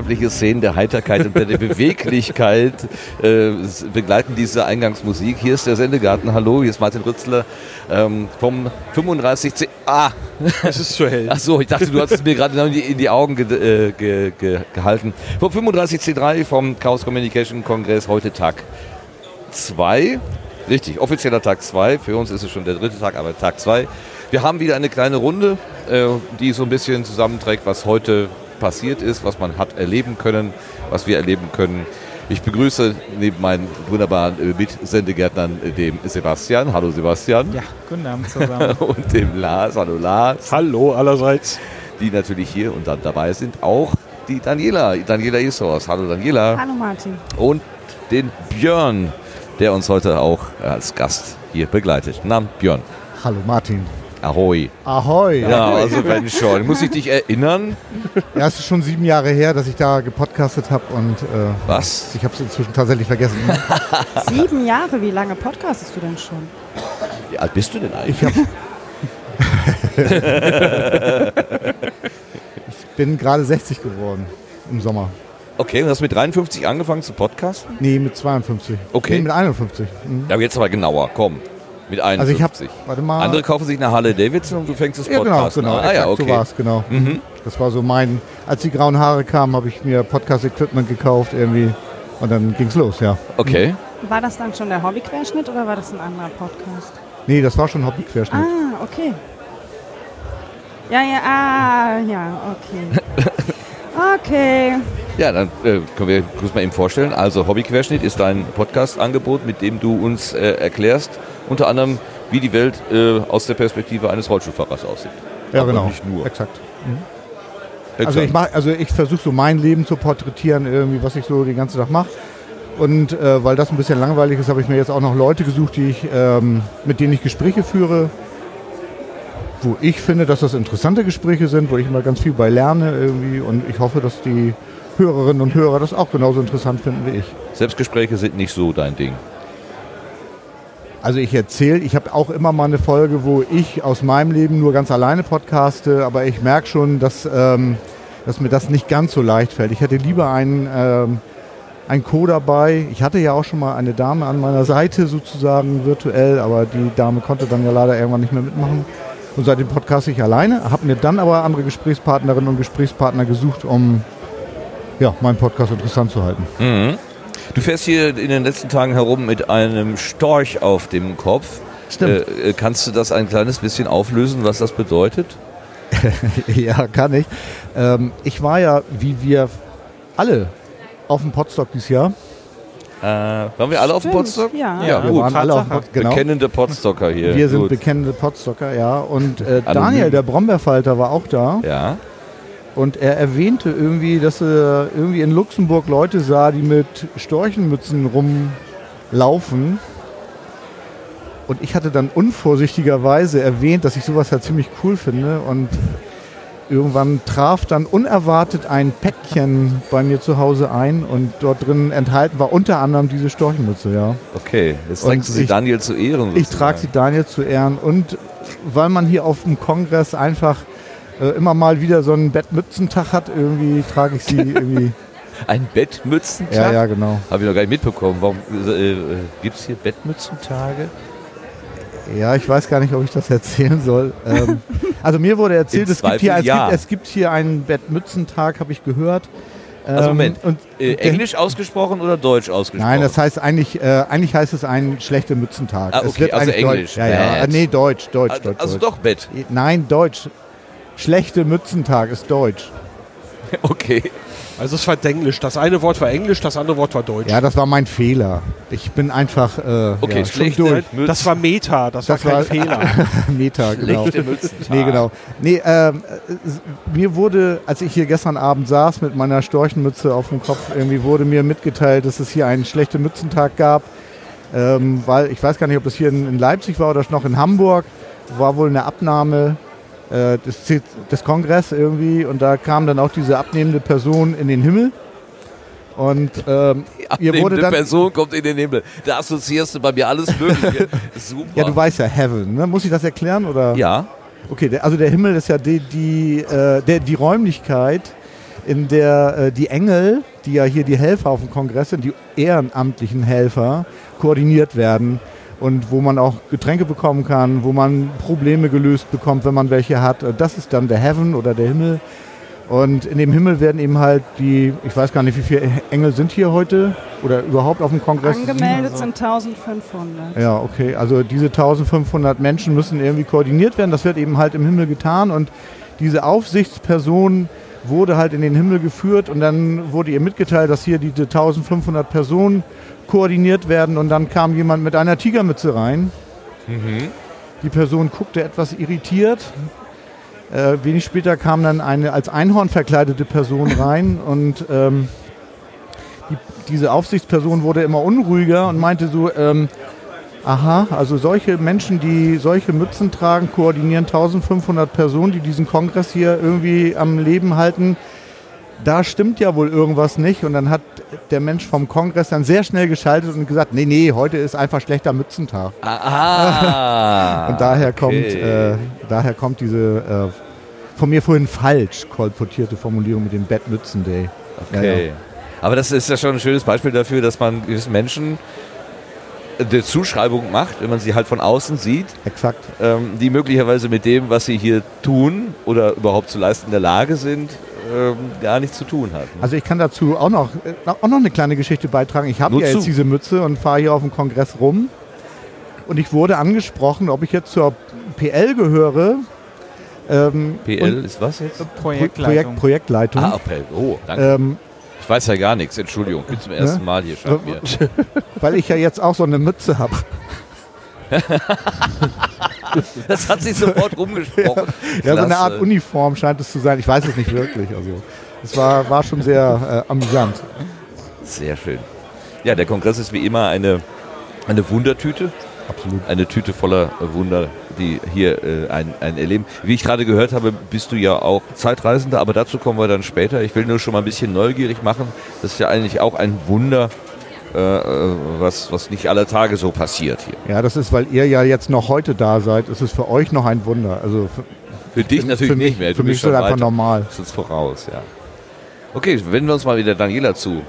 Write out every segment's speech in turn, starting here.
Unbeschreibliche Szenen der Heiterkeit und der Beweglichkeit äh, begleiten diese Eingangsmusik. Hier ist der Sendegarten. Hallo, hier ist Martin Rützler ähm, vom 35C. Ah! Es ist zu hell. Ach so, ich dachte, du hast es mir gerade in die, in die Augen ge äh, ge ge gehalten. Vom 35C3 vom Chaos Communication Kongress, heute Tag 2. Richtig, offizieller Tag 2. Für uns ist es schon der dritte Tag, aber Tag 2. Wir haben wieder eine kleine Runde, äh, die so ein bisschen zusammenträgt, was heute passiert ist, was man hat erleben können, was wir erleben können. Ich begrüße neben meinen wunderbaren äh, Mitsendegärtnern äh, dem Sebastian. Hallo Sebastian. Ja, guten Abend zusammen. und dem Lars. Hallo Lars. Hallo allerseits. Die natürlich hier und dann dabei sind auch die Daniela, Daniela Isors. Hallo Daniela. Hallo Martin. Und den Björn, der uns heute auch als Gast hier begleitet. Na, Björn. Hallo Martin. Ahoi. Ahoi. Ja, also wenn schon. Muss ich dich erinnern? Ja, es ist schon sieben Jahre her, dass ich da gepodcastet habe und äh, Was? ich habe es inzwischen tatsächlich vergessen. Sieben Jahre, wie lange podcastest du denn schon? Wie alt bist du denn eigentlich? Ich, hab, ich bin gerade 60 geworden im Sommer. Okay, und hast mit 53 angefangen zu podcasten? Nee, mit 52. Okay. Nee, mit 51. Mhm. Ja, aber jetzt aber genauer, komm. Mit Also 51. ich habe, warte mal. Andere kaufen sich eine Harley Davidson und du fängst das ja, genau, genau. an. Ah ja, okay. So war es, genau. Mhm. Das war so mein, als die grauen Haare kamen, habe ich mir Podcast-Equipment gekauft irgendwie und dann ging's los, ja. Okay. War das dann schon der Hobbyquerschnitt oder war das ein anderer Podcast? Nee, das war schon Hobbyquerschnitt. Ah, okay. Ja, ja, ah, ja, okay. Okay. Ja, dann äh, können wir kurz mal eben vorstellen. Also Hobbyquerschnitt ist dein Podcast-Angebot, mit dem du uns äh, erklärst, unter anderem, wie die Welt äh, aus der Perspektive eines Rollstuhlfahrers aussieht. Ja, Aber genau. Nicht nur. Exakt. Exakt. Also ich mach, also ich versuche so mein Leben zu porträtieren, irgendwie, was ich so den ganzen Tag mache. Und äh, weil das ein bisschen langweilig ist, habe ich mir jetzt auch noch Leute gesucht, die ich, ähm, mit denen ich Gespräche führe, wo ich finde, dass das interessante Gespräche sind, wo ich immer ganz viel bei lerne irgendwie. Und ich hoffe, dass die Hörerinnen und Hörer das auch genauso interessant finden wie ich. Selbstgespräche sind nicht so dein Ding. Also ich erzähle, ich habe auch immer mal eine Folge, wo ich aus meinem Leben nur ganz alleine podcaste, aber ich merke schon, dass, ähm, dass mir das nicht ganz so leicht fällt. Ich hätte lieber einen, ähm, einen Co dabei. Ich hatte ja auch schon mal eine Dame an meiner Seite sozusagen virtuell, aber die Dame konnte dann ja leider irgendwann nicht mehr mitmachen. Und seitdem podcaste ich alleine, habe mir dann aber andere Gesprächspartnerinnen und Gesprächspartner gesucht, um ja, meinen Podcast interessant zu halten. Mhm. Du fährst hier in den letzten Tagen herum mit einem Storch auf dem Kopf. Stimmt. Äh, äh, kannst du das ein kleines bisschen auflösen, was das bedeutet? ja, kann ich. Ähm, ich war ja, wie wir alle, auf dem Podstock dieses Jahr. Äh, waren wir alle auf dem Stimmt, Podstock? ja. ja wir gut. waren alle auf dem. Pod genau. Bekennende Podstocker hier. Wir sind gut. bekennende Podstocker, ja. Und äh. Daniel, der Brombeerfalter, war auch da. Ja. Und er erwähnte irgendwie, dass er irgendwie in Luxemburg Leute sah, die mit Storchenmützen rumlaufen. Und ich hatte dann unvorsichtigerweise erwähnt, dass ich sowas halt ziemlich cool finde. Und irgendwann traf dann unerwartet ein Päckchen bei mir zu Hause ein. Und dort drin enthalten war unter anderem diese Storchenmütze, ja. Okay, jetzt trägst du sie ich- Daniel zu Ehren. Ich trage sie Daniel zu Ehren und weil man hier auf dem Kongress einfach äh, immer mal wieder so einen Bettmützentag hat, irgendwie trage ich sie irgendwie. Ein Bettmützentag? ja, ja, genau. Habe ich noch gar nicht mitbekommen. Warum äh, äh, gibt es hier Bettmützentage? Ja, ich weiß gar nicht, ob ich das erzählen soll. Ähm, also mir wurde erzählt, es gibt, hier, es, ja. gibt, es gibt hier einen Bettmützentag, habe ich gehört. Also Ähm, Moment, Und Äh, Englisch ausgesprochen oder Deutsch ausgesprochen? Nein, das heißt eigentlich, äh, eigentlich heißt es ein schlechter Mützentag. Ah, es okay, wird also eigentlich Englisch, Deutsch. Ja, ja. Äh, Nee, Deutsch, Deutsch, also, Deutsch. also Deutsch. doch Bett. Nein, Deutsch. Schlechte Mützentag ist Deutsch. Okay. Also es war Englisch. Das eine Wort war Englisch, das andere Wort war Deutsch. Ja, das war mein Fehler. Ich bin einfach äh, Okay, ja, schon schlechte durch. Mützen. Das war Meta, das, Das war kein war- Fehler. Meta, genau. Schlechte Mützentag. Nee, genau. Nee, ähm, äh, mir wurde, als ich hier gestern Abend saß mit meiner Storchenmütze auf dem Kopf, irgendwie wurde mir mitgeteilt, dass es hier einen schlechten Mützentag gab. Ähm, weil ich weiß gar nicht, ob das hier in, in Leipzig war oder noch in Hamburg. War wohl eine Abnahme äh, des, des Kongress irgendwie und da kam dann auch diese abnehmende Person in den Himmel. Und ähm, ihr wurde Abnehmende dann. Person kommt in den Himmel. Da assoziierst du bei mir alles Mögliche. Super. Ja, du weißt ja, Heaven. Ne? Muss ich das erklären? Oder? Ja. Okay, also der Himmel ist ja die, die, äh, der, die Räumlichkeit, in der äh, die Engel, die ja hier die Helfer auf dem Kongress sind, die ehrenamtlichen Helfer, koordiniert werden und wo man auch Getränke bekommen kann, wo man Probleme gelöst bekommt, wenn man welche hat. Das ist dann der Heaven oder der Himmel. Und in dem Himmel werden eben halt die, ich weiß gar nicht, wie viele Engel sind hier heute oder überhaupt auf dem Kongress? Angemeldet sind 1500. Ja, okay. Also diese 1500 Menschen müssen irgendwie koordiniert werden. Das wird eben halt im Himmel getan und diese Aufsichtsperson wurde halt in den Himmel geführt und dann wurde ihr mitgeteilt, dass hier diese 1500 Personen koordiniert werden und dann kam jemand mit einer Tigermütze rein. Die Person guckte etwas irritiert. Äh, wenig später kam dann eine als Einhorn verkleidete Person rein und ähm, die, diese Aufsichtsperson wurde immer unruhiger und meinte so, ähm, aha, also solche Menschen, die solche Mützen tragen, koordinieren 1500 Personen, die diesen Kongress hier irgendwie am Leben halten. Da stimmt ja wohl irgendwas nicht. Und dann hat der Mensch vom Kongress dann sehr schnell geschaltet und gesagt, nee, nee, heute ist einfach schlechter Mützentag. Ah. Und daher kommt, okay. äh, daher kommt diese äh, von mir vorhin falsch kolportierte Formulierung mit dem Bad Mützen Day. Okay. Ja, Aber das ist ja schon ein schönes Beispiel dafür, dass man gewissen Menschen eine Zuschreibung macht, wenn man sie halt von außen sieht, Exakt. ähm, die möglicherweise mit dem, was sie hier tun oder überhaupt zu leisten in der Lage sind, ähm, gar nichts zu tun hat. ne? Also ich kann dazu auch noch, äh, auch noch eine kleine Geschichte beitragen. Ich habe ja zu. jetzt diese Mütze und fahre hier auf dem Kongress rum. Und ich wurde angesprochen, ob ich jetzt zur PL gehöre. Ähm, PL ist was jetzt? Pro Projekt, Projektleitung. Ah, okay. Oh, danke. Ich weiß ja gar nichts. Entschuldigung, ich bin zum ersten Ne? Mal hier. Scheint mir. weil ich ja jetzt auch so eine Mütze habe. Das hat sich sofort rumgesprochen. Ja, so eine. Art Uniform scheint es zu sein. Ich weiß es nicht wirklich. Also es war, war schon sehr äh, amüsant. Sehr schön. Ja, der Kongress ist wie immer eine, eine Wundertüte. Absolut. Eine Tüte voller Wunder, die hier äh, ein, ein erleben. Wie ich gerade gehört habe, bist du ja auch Zeitreisender, aber dazu kommen wir dann später. Ich will nur schon mal ein bisschen neugierig machen. Das ist ja eigentlich auch ein Wunder, äh, äh, was, was nicht alle Tage so passiert hier. Ja, das ist, weil ihr ja jetzt noch heute da seid, ist es für euch noch ein Wunder. Also für, Für dich natürlich für mich, nicht mehr. Du Für mich ist das schon einfach normal. Bist uns voraus, ja. Okay, wenden wir uns mal wieder Daniela zu.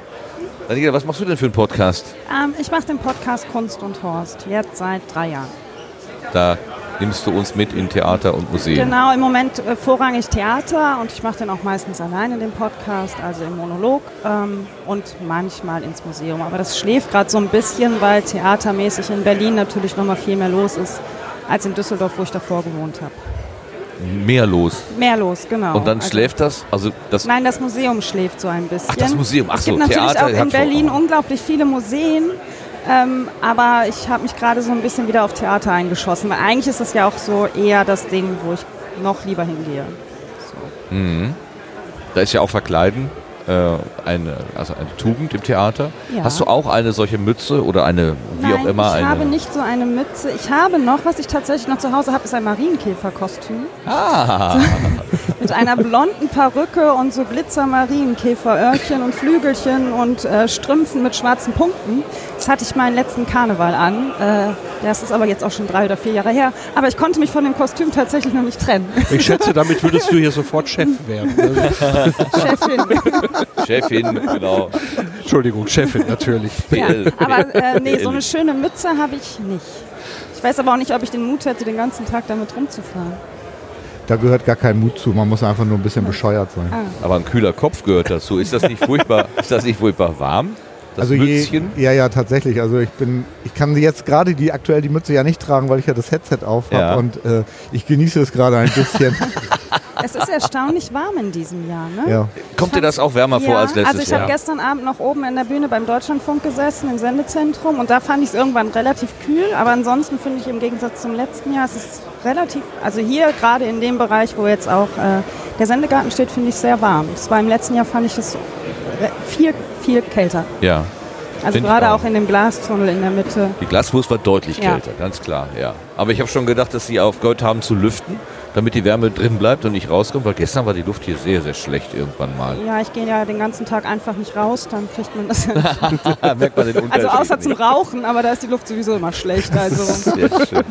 Daniela, was machst du denn für einen Podcast? Ähm, ich mache den Podcast Kunst und Horst, jetzt seit drei Jahren. Da nimmst du uns mit in Theater und Museen. Genau, im Moment äh, vorrangig Theater und ich mache den auch meistens alleine, den Podcast, also im Monolog ähm, und manchmal ins Museum. Aber das schläft gerade so ein bisschen, weil theatermäßig in Berlin natürlich nochmal viel mehr los ist als in Düsseldorf, wo ich davor gewohnt habe. Mehr los. Mehr los, genau. Und dann Also- schläft das? Also das Nein, das Museum schläft so ein bisschen. Ach, das Museum. Ach es so, gibt natürlich Theater auch in Berlin unglaublich viele Museen. Ähm, aber ich habe mich gerade so ein bisschen wieder auf Theater eingeschossen. Weil eigentlich ist es ja auch so eher das Ding, wo ich noch lieber hingehe. Mhm. Da ist ja auch Verkleiden äh, eine, also eine Tugend im Theater. Ja. Hast du auch eine solche Mütze oder eine, wie Nein, auch immer, ich eine. habe nicht so eine Mütze. Ich habe noch, was ich tatsächlich noch zu Hause habe, ist ein Marienkäferkostüm. Ah, Mit einer blonden Perücke und so Glitzer-Marienkäferöhrchen und Flügelchen und äh, Strümpfen mit schwarzen Punkten. Das hatte ich meinen letzten Karneval an. Äh, das ist aber jetzt auch schon drei oder vier Jahre her. Aber ich konnte mich von dem Kostüm tatsächlich noch nicht trennen. Ich schätze, damit würdest du hier sofort Chef werden. Also, Chefin. Chefin, genau. Entschuldigung, Chefin natürlich. Ja, PL. aber äh, nee, so eine schöne Mütze habe ich nicht. Ich weiß aber auch nicht, ob ich den Mut hätte, den ganzen Tag damit rumzufahren. Da gehört gar kein Mut zu. Man muss einfach nur ein bisschen bescheuert sein. Aber ein kühler Kopf gehört dazu. Ist das nicht furchtbar, ist das nicht furchtbar warm? Das also je, Mützchen? ja, ja, tatsächlich. Also ich bin, ich kann jetzt gerade die aktuell die Mütze ja nicht tragen, weil ich ja das Headset auf habe Ja. und äh, ich genieße es gerade ein bisschen. Es ist erstaunlich warm in diesem Jahr, ne? ja. Kommt dir das auch wärmer vor als letztes also ich habe Jahr? gestern Abend noch oben in der Bühne beim Deutschlandfunk gesessen, im Sendezentrum und da fand ich es irgendwann relativ kühl, aber ansonsten finde ich im Gegensatz zum letzten Jahr, es ist relativ, also hier gerade in dem Bereich, wo jetzt auch äh, der Sendegarten steht, finde ich es sehr warm. Das war im letzten Jahr, fand ich es viel, viel kälter. Ja. Also Find gerade auch. auch in dem Glastunnel in der Mitte. Die Glaswurst war deutlich Ja. kälter, ganz klar, ja. Aber ich habe schon gedacht, dass sie aufgehört haben zu lüften, damit die Wärme drin bleibt und nicht rauskommt, weil gestern war die Luft hier sehr, sehr schlecht irgendwann mal. Ja, ich gehe ja den ganzen Tag einfach nicht raus, dann kriegt man das ja nicht. Merkt man den Unterschied Also außer zum nicht. Rauchen, aber da ist die Luft sowieso immer schlecht. Also. Sehr schön.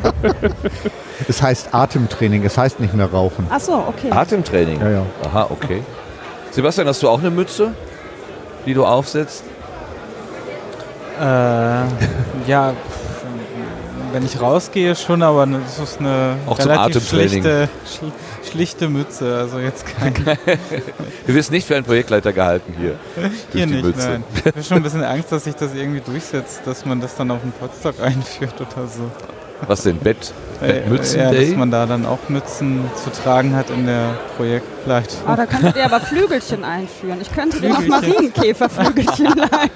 Es heißt Atemtraining, es heißt nicht mehr Rauchen. Ach so, okay. Atemtraining. Ja, ja. Aha, okay. Sebastian, hast du auch eine Mütze, die du aufsetzt? Äh, ja, wenn ich rausgehe schon, aber das ist eine Auch relativ schlichte, schl schlichte Mütze. Also jetzt kein Du wirst nicht für einen Projektleiter gehalten hier. hier nicht. Mütze. Nein. Ich habe schon ein bisschen Angst, dass sich das irgendwie durchsetzt, dass man das dann auf den Podstock einführt oder so. Was denn? Bett? Äh, Mützen ja, Day? dass man da dann auch Mützen zu tragen hat in der Projektleitung. Ah, da könntet ihr aber Flügelchen einführen. Ich könnte dir noch Flügelchen. Marienkäferflügelchen leihen.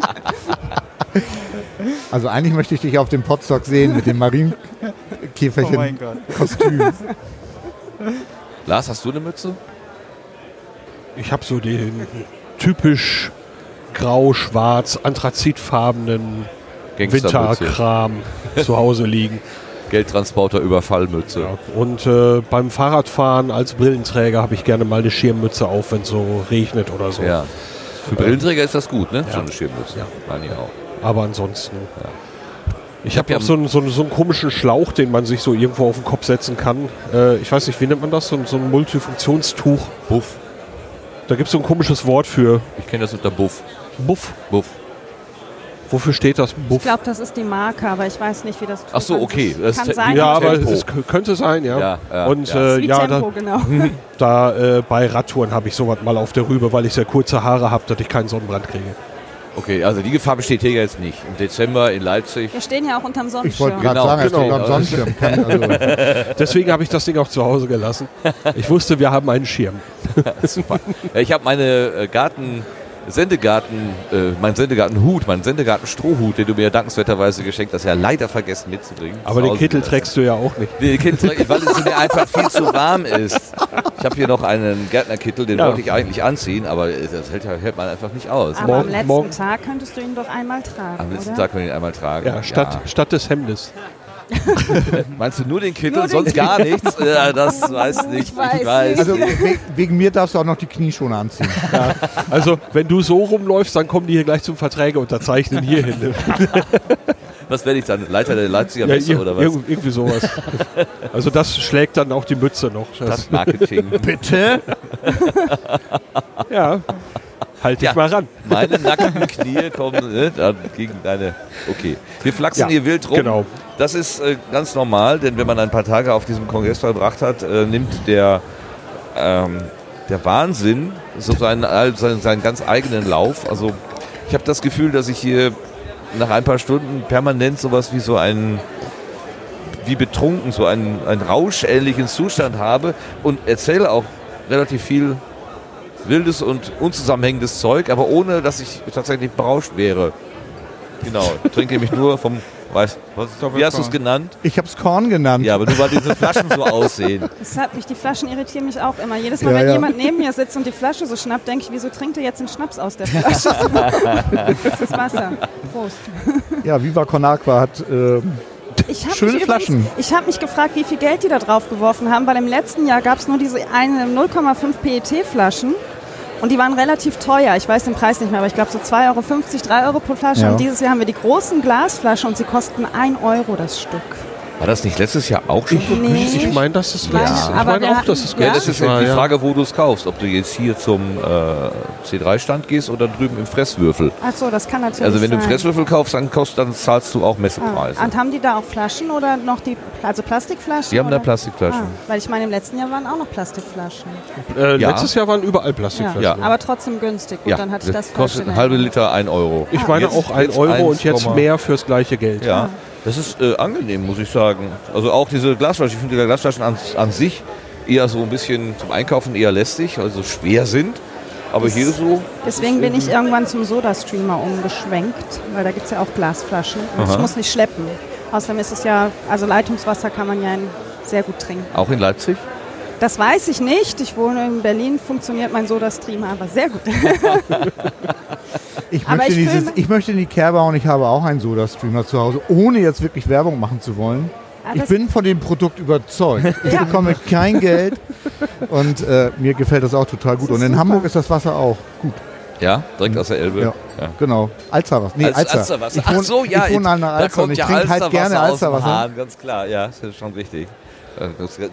Also eigentlich möchte ich dich auf dem Podstock sehen mit dem Oh Marienkäferchen-Kostüm. Gott. Lars, hast du eine Mütze? Ich habe so den typisch grau-schwarz, anthrazitfarbenen Gangstermütze. Winterkram zu Hause liegen. Geldtransporter, Überfallmütze. Ja. Und äh, beim Fahrradfahren als Brillenträger habe ich gerne mal eine Schirmmütze auf, wenn es so regnet oder so. Ja. Für Brillenträger ist das gut, ne? Ja. So eine Schirmmütze. Ja. Meine ich auch. Aber ansonsten. Ich Ich hab habe ja ja so einen, so, einen, so einen komischen Schlauch, den man sich so irgendwo auf den Kopf setzen kann. Äh, ich weiß nicht, wie nennt man das? So, ein- so ein Multifunktionstuch. Buff. Da gibt es so ein komisches Wort für Ich kenne das unter Buff. Buff. Buff. Wofür steht das? Ich Buff. glaube, das ist die Marke, aber ich weiß nicht, wie das Ach so, okay. Das Kann ist- sein. Ja, aber Tempo. es könnte sein, ja. Ja, ja, Und ja. Äh, ja, Tempo, da, genau. da äh, bei Radtouren habe ich sowas mal auf der Rübe, weil ich sehr kurze Haare habe, dass ich keinen Sonnenbrand kriege. Okay, also die Gefahr besteht hier jetzt nicht. Im Dezember in Leipzig. Wir stehen ja auch unterm Ich wollte Sonnenschirm. gerade Genau, sagen, es genau. am Sonnenschirm. Also, Deswegen habe ich das Ding auch zu Hause gelassen. Ich wusste, wir haben einen Schirm. Super. Ich habe meine äh, Garten, Sendegarten, äh, meinen Sendegartenhut, meinen Sendegarten-Strohhut, den du mir dankenswerterweise geschenkt hast, ja leider vergessen mitzubringen. Aber den Kittel trägst du ja auch nicht. Nee, den Kittel ich, weil es mir einfach viel zu warm ist. Ich habe hier noch einen Gärtnerkittel, den Ja. wollte ich eigentlich anziehen, aber das hält, hält man einfach nicht aus. Aber am Morgen- letzten morgen- Tag könntest du ihn doch einmal tragen, Am letzten oder? Tag können wir ihn einmal tragen. Ja, statt, statt des Hemdes. Meinst du nur den Kittel, Nur den sonst gar nichts? Ja, das weiß nicht. Ich weiß nicht. also we wegen mir darfst du auch noch die Knieschoner anziehen. Also, wenn du so rumläufst, dann kommen die hier gleich zum Verträge unterzeichnen hier hin. Was werde ich dann? Leiter der Leipziger Ja, Messe ir- oder was? irg- irgendwie sowas. Also, das schlägt dann auch die Mütze noch. Das, Stadtmarketing. Bitte? ja. Halt dich Ja. mal ran. Meine nackten Knie kommen ne, dann gegen deine. Okay. Wir flachsen Ja, hier wild rum. genau. Das ist äh, ganz normal, denn wenn man ein paar Tage auf diesem Kongress verbracht hat, äh, nimmt der, ähm, der Wahnsinn so seinen, seinen, seinen ganz eigenen Lauf. Also ich habe das Gefühl, dass ich hier nach ein paar Stunden permanent sowas wie so einen wie betrunken, so einen, einen rauschähnlichen Zustand habe und erzähle auch relativ viel wildes und unzusammenhängendes Zeug, aber ohne, dass ich tatsächlich berauscht wäre. Genau, ich trinke nämlich nur vom, weiß, was, wie hast du es genannt? Ich habe es Korn genannt. Ja, aber nur weil diese Flaschen so aussehen. Das hat mich, die Flaschen irritieren mich auch immer. Jedes Mal, Ja, wenn ja. jemand neben mir sitzt und die Flasche so schnappt, denke ich, wieso trinkt er jetzt den Schnaps aus der Flasche? das ist Wasser. Prost. Ja, Viva Con Aqua hat ähm, Ich Schöne mich Flaschen. Übrigens, ich habe mich gefragt, wie viel Geld die da drauf geworfen haben, weil im letzten Jahr gab es nur diese eine 0,5 PET-Flaschen. Und die waren relativ teuer. Ich weiß den Preis nicht mehr, aber ich glaube so 2,50 Euro, 3 Euro pro Flasche. Ja. Und dieses Jahr haben wir die großen Glasflaschen und sie kosten 1 Euro das Stück. War das nicht letztes Jahr auch schon so? Nee. Ich meine, das ist Ja, letztes- Ich aber meine auch, hatten- das ist Ja, Ja, das ist ja war, die ja. Frage, wo du es kaufst. Ob du jetzt hier zum äh, C3-Stand gehst oder drüben im Fresswürfel. Achso, das kann natürlich Also wenn du sein. im Fresswürfel kaufst, dann, kostet, dann zahlst du auch Ah. Messepreise. Und haben die da auch Flaschen oder noch die, also Plastikflaschen? Die haben da oder? Plastikflaschen. Ah, weil ich meine, im letzten Jahr waren auch noch Plastikflaschen. Äh, Ja. Letztes Jahr waren überall Ja. Plastikflaschen. Ja. Aber trotzdem günstig. Gut, ja, dann hatte ich das kostet in ein halbe. Liter 1 Euro. Ich meine Jetzt- auch 1 jetzt Euro und jetzt 1,- mehr fürs gleiche Geld. Ja, das ist äh, angenehm, muss ich sagen. Also auch diese Glasflaschen, ich finde die Glasflaschen an, an sich eher so ein bisschen zum Einkaufen eher lästig, weil sie so schwer sind. Aber hier so, Deswegen bin ich irgendwann zum Soda-Streamer umgeschwenkt, weil da gibt es ja auch Glasflaschen. Und ich muss nicht schleppen. Außerdem ist es ja, also Leitungswasser kann man ja in- sehr gut trinken. auch in Leipzig. Das weiß ich nicht. Ich wohne in Berlin, funktioniert mein Soda-Streamer aber sehr gut. Ich Aber möchte, ich dieses, ich möchte in die Kerbe und ich habe auch einen Soda-Streamer zu Hause, ohne jetzt wirklich Werbung machen zu wollen. Ah, Ich bin von dem Produkt überzeugt. Ich Ja. bekomme kein Geld und äh, mir gefällt das auch total gut. Und in super. Hamburg ist das Wasser auch gut. Ja, direkt aus der Elbe. Ja. Genau. Alzerwasser. Nee, Als Alzer. Alsterwasser. Ich wohne, Ach so, ja, ich wohne an der Alster und ich ja trinke halt gerne Alzerwasser. Hahn, ganz klar. Ja, das ist schon richtig. Äh,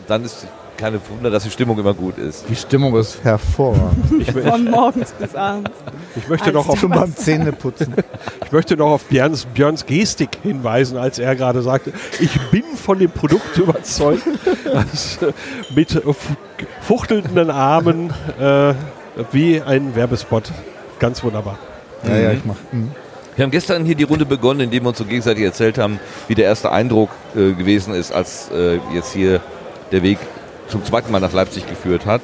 dann ist keine Wunder, dass die Stimmung immer gut ist. Die Stimmung ist hervorragend. Von morgens bis abends. ich, möchte Als noch auf, Schon beim Zähneputzen. ich möchte noch auf Björns, Björns Gestik hinweisen, als er gerade sagte, ich bin von dem Produkt überzeugt. Das, äh, mit fu- fuchtelnden Armen äh, wie ein Werbespot. Ganz wunderbar. Ja, ja, ich mach. mhm. Wir haben gestern hier die Runde begonnen, indem wir uns so gegenseitig erzählt haben, wie der erste Eindruck äh, gewesen ist, als äh, jetzt hier der Weg zum zweiten Mal nach Leipzig geführt hat.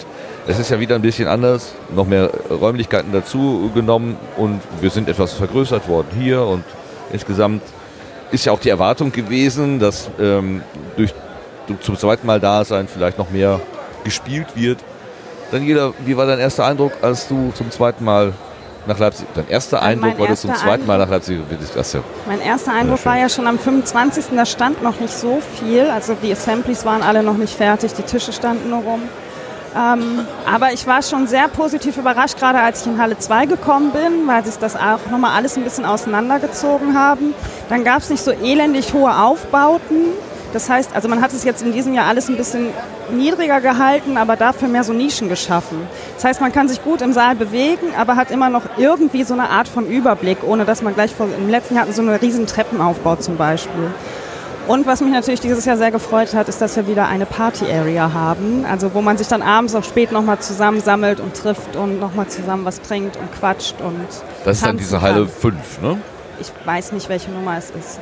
Es ist ja wieder ein bisschen anders, noch mehr Räumlichkeiten dazu genommen und wir sind etwas vergrößert worden hier und insgesamt ist ja auch die Erwartung gewesen, dass ähm, durch, zum zweiten Mal da sein vielleicht noch mehr gespielt wird. Daniela, wie war dein erster Eindruck, als du zum zweiten Mal nach Leipzig, dein erster Mein Eindruck, weil du zum zweiten Mal nach Leipzig bist? Das ja Mein erster Eindruck war ja schon am 25. Da stand noch nicht so viel. Also die Assemblies waren alle noch nicht fertig, die Tische standen nur rum. Ähm, aber ich war schon sehr positiv überrascht, gerade als ich in Halle 2 gekommen bin, weil sich das auch nochmal alles ein bisschen auseinandergezogen haben. Dann gab es nicht so elendig hohe Aufbauten. Das heißt, also man hat es jetzt in diesem Jahr alles ein bisschen niedriger gehalten, aber dafür mehr so Nischen geschaffen. Das heißt, man kann sich gut im Saal bewegen, aber hat immer noch irgendwie so eine Art von Überblick, ohne dass man gleich vor, im letzten Jahr hatten so einen riesen Treppenaufbau zum Beispiel. Und was mich natürlich dieses Jahr sehr gefreut hat, ist, dass wir wieder eine Party-Area haben, also wo man sich dann abends auch spät nochmal zusammensammelt und trifft und nochmal zusammen was trinkt und quatscht und Das ist dann diese Halle kann. 5, ne? Ich weiß nicht, welche Nummer es ist.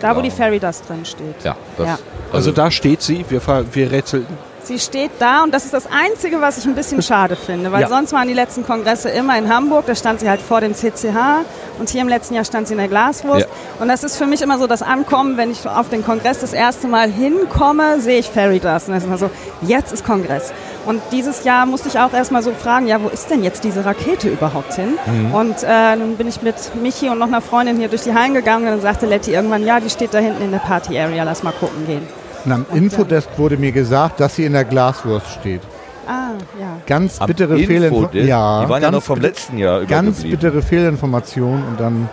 Da, wo Ja. die Fairy Dust drin steht. Ja, das, Ja. Also da steht sie, wir, wir rätseln. Sie steht da und das ist das Einzige, was ich ein bisschen schade finde, weil Ja. sonst waren die letzten Kongresse immer in Hamburg, da stand sie halt vor dem CCH und hier im letzten Jahr stand sie in der Glaswurst. Ja. Und das ist für mich immer so das Ankommen, wenn ich auf den Kongress das erste Mal hinkomme, sehe ich Fairy Dust und das ist immer so, jetzt ist Kongress. Und dieses Jahr musste ich auch erstmal so fragen, ja, wo ist denn jetzt diese Rakete überhaupt hin? Und äh, dann bin ich mit Michi und noch einer Freundin hier durch die Hallen gegangen und dann sagte Letty irgendwann, ja, die steht da hinten in der Party Area, lass mal gucken gehen. Und am Infodesk wurde mir gesagt, dass sie in der Glaswurst steht. Ah, ja. Ganz Am bittere? Fehlinformation. Ja, die waren ja noch vom letzten Jahr Ganz bittere Fehlinformation und dann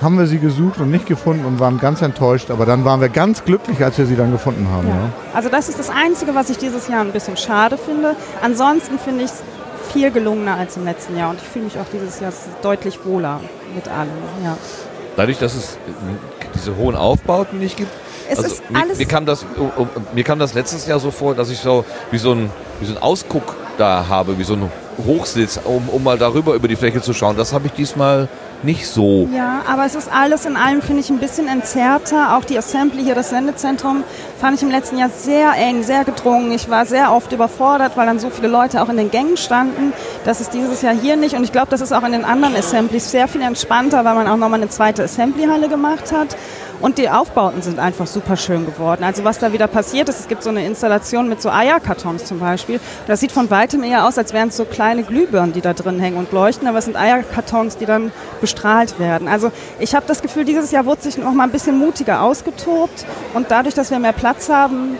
haben wir sie gesucht und nicht gefunden und waren ganz enttäuscht. Aber dann waren wir ganz glücklich, als wir sie dann gefunden haben. Ja. Ja. Also das ist das Einzige, was ich dieses Jahr ein bisschen schade finde. Ansonsten finde ich es viel gelungener als im letzten Jahr und ich fühle mich auch dieses Jahr deutlich wohler mit allem. Ja. Dadurch, dass es diese hohen Aufbauten nicht gibt. Es also ist mir, alles mir, kam das, oh, oh, mir kam das letztes Jahr so vor, dass ich so wie so ein, wie so ein Ausguck da habe, wie so ein Hochsitz, um, um mal darüber über die Fläche zu schauen. Das habe ich diesmal nicht so. Ja, aber es ist alles in allem, finde ich, ein bisschen entzerrter. Auch die Assembly hier, das Sendezentrum, fand ich im letzten Jahr sehr eng, sehr gedrungen. Ich war sehr oft überfordert, weil dann so viele Leute auch in den Gängen standen. Das ist dieses Jahr hier nicht. Und ich glaube, das ist auch in den anderen Assemblies sehr viel entspannter, weil man auch nochmal eine zweite Assemblyhalle gemacht hat. Und die Aufbauten sind einfach super schön geworden. Also was da wieder passiert ist, es gibt so eine Installation mit so Eierkartons zum Beispiel. Das sieht von weitem eher aus, als wären es so kleine Glühbirnen, die da drin hängen und leuchten. Aber es sind Eierkartons, die dann bestrahlt werden. Also ich habe das Gefühl, dieses Jahr wurde sich noch mal ein bisschen mutiger ausgetobt. Und dadurch, dass wir mehr Platz haben,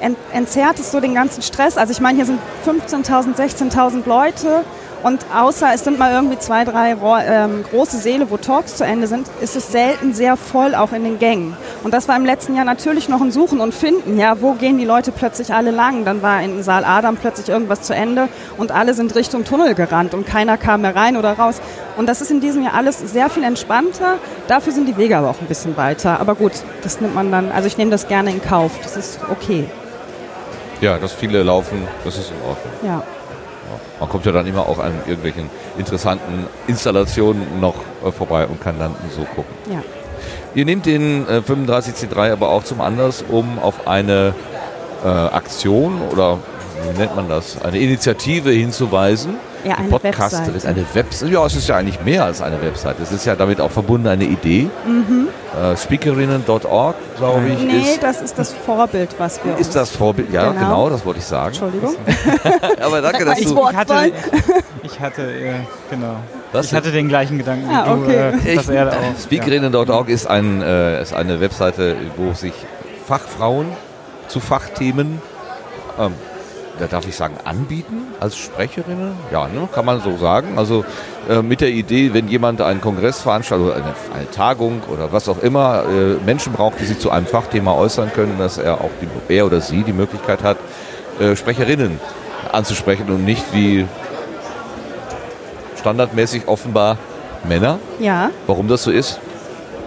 ent entzerrt es so den ganzen Stress. Also ich meine, hier sind 15.000, 16.000 Leute. Und außer es sind mal irgendwie zwei, drei ähm, große Säle, wo Talks zu Ende sind, ist es selten sehr voll, auch in den Gängen. Und das war im letzten Jahr natürlich noch ein Suchen und Finden. Ja, wo gehen die Leute plötzlich alle lang? Dann war in Saal Adam plötzlich irgendwas zu Ende und alle sind Richtung Tunnel gerannt und keiner kam mehr rein oder raus. Und das ist in diesem Jahr alles sehr viel entspannter. Dafür sind die Wege aber auch ein bisschen weiter. Aber gut, das nimmt man dann, also ich nehme das gerne in Kauf. Das ist okay. Ja, dass viele laufen, das ist in Ordnung. Ja. Man kommt ja dann immer auch an irgendwelchen interessanten Installationen noch äh, vorbei und kann dann so gucken. Ja. Ihr nehmt den äh, 35C3 aber auch zum Anlass, um auf eine äh, Aktion oder wie nennt man das, eine Initiative hinzuweisen. Ja, eine Podcast Webseite. ist eine Webseite. Ja, es ist ja eigentlich mehr als eine Webseite. Es ist ja damit auch verbunden eine Idee. Äh, Speakerinnen.org, glaube ich, Mhm. Nee, ist, das ist das Vorbild, was wir uns ist das Vorbild. Ja, Genau. genau, das wollte ich sagen. Entschuldigung. Aber danke, dass Ich du. Ich hatte, ich hatte, äh, genau. Was ich hatte den gleichen Gedanken wie Ah, du, okay. äh, dass er da auch. Speakerinnen.org ist, ein, äh, ist eine Webseite, wo sich Fachfrauen zu Fachthemen ähm, da darf ich sagen, anbieten als Sprecherinnen? Ja, ne, kann man so sagen. Also äh, mit der Idee, wenn jemand einen Kongress veranstaltet oder eine, eine Tagung oder was auch immer, äh, Menschen braucht, die sich zu einem Fachthema äußern können, dass er auch die, er oder sie die Möglichkeit hat, äh, Sprecherinnen anzusprechen und nicht wie standardmäßig offenbar Männer. Ja. Warum das so ist,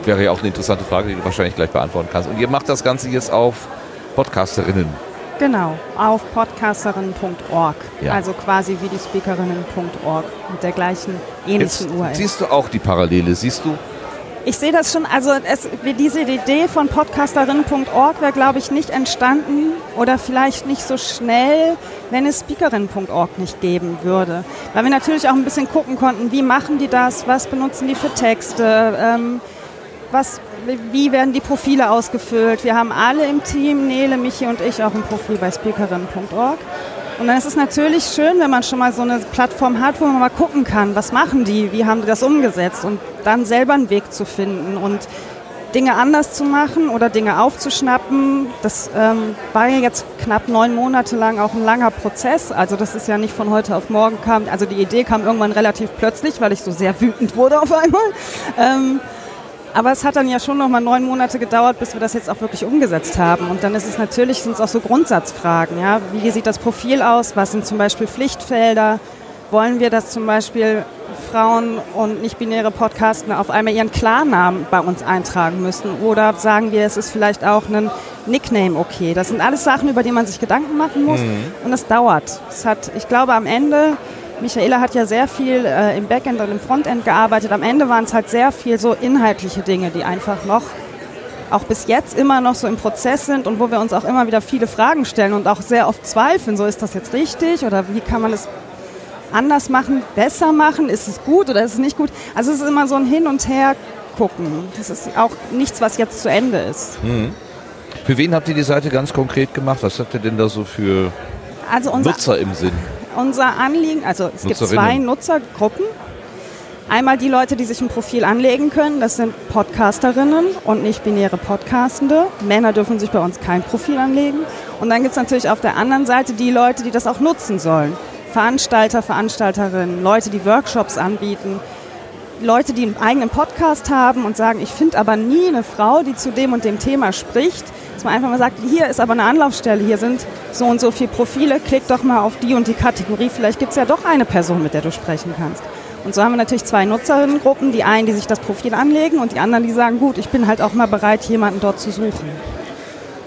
wäre ja auch eine interessante Frage, die du wahrscheinlich gleich beantworten kannst. Und ihr macht das Ganze jetzt auf Podcasterinnen. Genau, auf podcasterin.org. Ja. Also quasi wie die Speakerinnen.org mit der gleichen Jetzt ähnlichen URL. siehst du auch die Parallele, siehst du? Ich sehe das schon, also es, diese Idee von podcasterin.org wäre, glaube ich, nicht entstanden oder vielleicht nicht so schnell, wenn es speakerin.org nicht geben würde. Weil wir natürlich auch ein bisschen gucken konnten, wie machen die das, was benutzen die für Texte, ähm, was, wie werden die Profile ausgefüllt. Wir haben alle im Team, Nele, Michi und ich, auch ein Profil bei speakerin.org. Und dann ist es natürlich schön, wenn man schon mal so eine Plattform hat, wo man mal gucken kann, was machen die, wie haben die das umgesetzt und dann selber einen Weg zu finden und Dinge anders zu machen oder Dinge aufzuschnappen. Das ähm, war ja jetzt knapp neun Monate lang auch ein langer Prozess. Also das ist ja nicht von heute auf morgen kam. Also die Idee kam irgendwann relativ plötzlich, weil ich so sehr wütend wurde auf einmal. Ähm, aber es hat dann ja schon noch mal neun Monate gedauert, bis wir das jetzt auch wirklich umgesetzt haben. Und dann ist es natürlich, sind es auch so Grundsatzfragen. Ja? Wie sieht das Profil aus? Was sind zum Beispiel Pflichtfelder? Wollen wir, dass zum Beispiel Frauen und nicht-binäre Podcaster auf einmal ihren Klarnamen bei uns eintragen müssen? Oder sagen wir, es ist vielleicht auch ein Nickname okay? Das sind alles Sachen, über die man sich Gedanken machen muss. Und das dauert. Es hat, ich glaube, am Ende Michaela hat ja sehr viel äh, im Backend und im Frontend gearbeitet. Am Ende waren es halt sehr viel so inhaltliche Dinge, die einfach noch, auch bis jetzt immer noch so im Prozess sind und wo wir uns auch immer wieder viele Fragen stellen und auch sehr oft zweifeln, so ist das jetzt richtig oder wie kann man es anders machen, besser machen, ist es gut oder ist es nicht gut. Also es ist immer so ein Hin und Her gucken. Das ist auch nichts, was jetzt zu Ende ist. Für wen habt ihr die Seite ganz konkret gemacht? Was habt ihr denn da so für Also Nutzer im Sinn? Unser Anliegen, also es gibt zwei Nutzergruppen. Einmal die Leute, die sich ein Profil anlegen können, das sind Podcasterinnen und nicht-binäre Podcastende. Männer dürfen sich bei uns kein Profil anlegen. Und dann gibt es natürlich auf der anderen Seite die Leute, die das auch nutzen sollen. Veranstalter, Veranstalterinnen, Leute, die Workshops anbieten, Leute, die einen eigenen Podcast haben und sagen, ich finde aber nie eine Frau, die zu dem und dem Thema spricht. Dass man einfach mal sagt, hier ist aber eine Anlaufstelle, hier sind so und so viele Profile, klick doch mal auf die und die Kategorie, vielleicht gibt es ja doch eine Person, mit der du sprechen kannst. Und so haben wir natürlich zwei Nutzerinnengruppen, die einen, die sich das Profil anlegen und die anderen, die sagen, gut, ich bin halt auch mal bereit, jemanden dort zu suchen.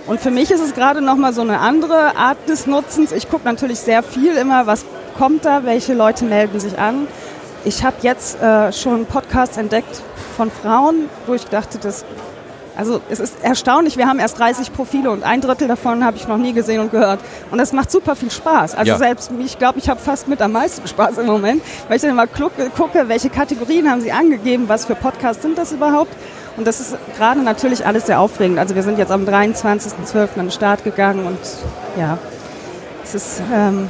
Und für mich ist es gerade nochmal so eine andere Art des Nutzens. Ich gucke natürlich sehr viel immer, was kommt da, welche Leute melden sich an. Ich habe jetzt äh, schon Podcasts entdeckt von Frauen, wo ich dachte, das, also es ist erstaunlich, wir haben erst 30 Profile und ein Drittel davon habe ich noch nie gesehen und gehört. Und das macht super viel Spaß. Also Ja. selbst, ich glaube, ich habe fast mit am meisten Spaß im Moment, weil ich dann mal gucke, welche Kategorien haben sie angegeben, was für Podcasts sind das überhaupt. Und das ist gerade natürlich alles sehr aufregend. Also wir sind jetzt am 23.12. an den Start gegangen und ja, es ist ähm,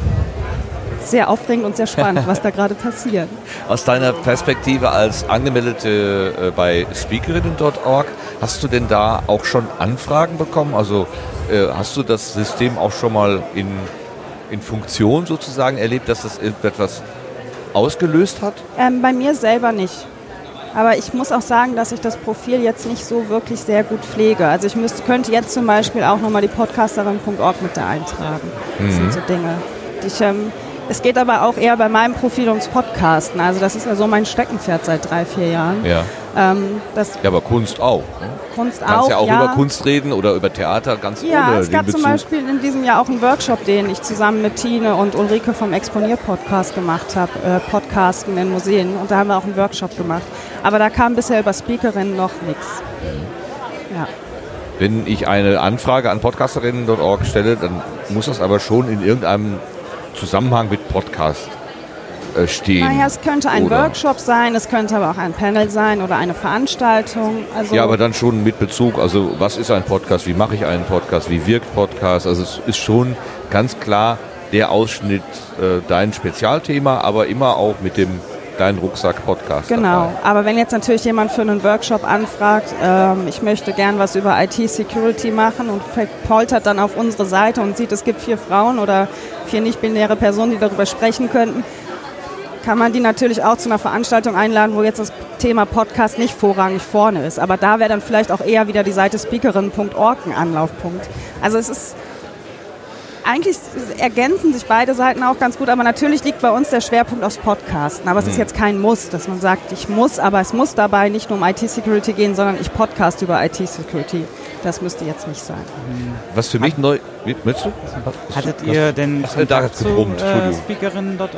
sehr aufregend und sehr spannend, was da gerade passiert. Aus deiner Perspektive als Angemeldete äh, bei speakerinnen.org, hast du denn da auch schon Anfragen bekommen? Also äh, hast du das System auch schon mal in, in Funktion sozusagen erlebt, dass das etwas ausgelöst hat? Ähm, bei mir selber nicht. Aber ich muss auch sagen, dass ich das Profil jetzt nicht so wirklich sehr gut pflege. Also ich müsste, könnte jetzt zum Beispiel auch nochmal die podcasterin.org mit da eintragen. Das sind so Dinge. Die ich, ähm, es geht aber auch eher bei meinem Profil ums Podcasten. Also das ist ja so mein Steckenpferd seit drei, vier Jahren. Ja. Ähm, das Ja, aber Kunst auch. Ne? Kunst Du kannst auch, ja auch über Kunst reden oder über Theater ganz Ja, ohne es gab Bezug. zum Beispiel in diesem Jahr auch einen Workshop, den ich zusammen mit Tine und Ulrike vom Exponier-Podcast gemacht habe, äh, Podcasten in Museen. Und da haben wir auch einen Workshop gemacht. Aber da kam bisher über Speakerinnen noch nichts. Ja. Wenn ich eine Anfrage an podcasterinnen.org stelle, dann muss das aber schon in irgendeinem Zusammenhang mit Podcast äh, stehen. Naja, es könnte ein Oder- Workshop sein, es könnte aber auch ein Panel sein oder eine Veranstaltung. Also Ja, aber dann schon mit Bezug, also was ist ein Podcast, wie mache ich einen Podcast, wie wirkt Podcast, also es ist schon ganz klar der Ausschnitt, äh, dein Spezialthema, aber immer auch mit dem kleinen Rucksack-Podcast. Genau, Dabei. aber wenn jetzt natürlich jemand für einen Workshop anfragt, ähm, ich möchte gern was über IT-Security machen und poltert dann auf unsere Seite und sieht, es gibt vier Frauen oder vier nicht-binäre Personen, die darüber sprechen könnten, kann man die natürlich auch zu einer Veranstaltung einladen, wo jetzt das Thema Podcast nicht vorrangig vorne ist. Aber da wäre dann vielleicht auch eher wieder die Seite speakerin.org ein Anlaufpunkt. Also es ist eigentlich ergänzen sich beide Seiten auch ganz gut, aber natürlich liegt bei uns der Schwerpunkt aufs Podcasten. Aber es ist Mhm. jetzt kein Muss, dass man sagt, ich muss, aber es muss dabei nicht nur um IT-Security gehen, sondern ich podcast über IT-Security. Das müsste jetzt nicht sein. Was für mich neu. Wie, möchtest du? Hattet ihr denn Ach, da hat's zu äh, speakerin.org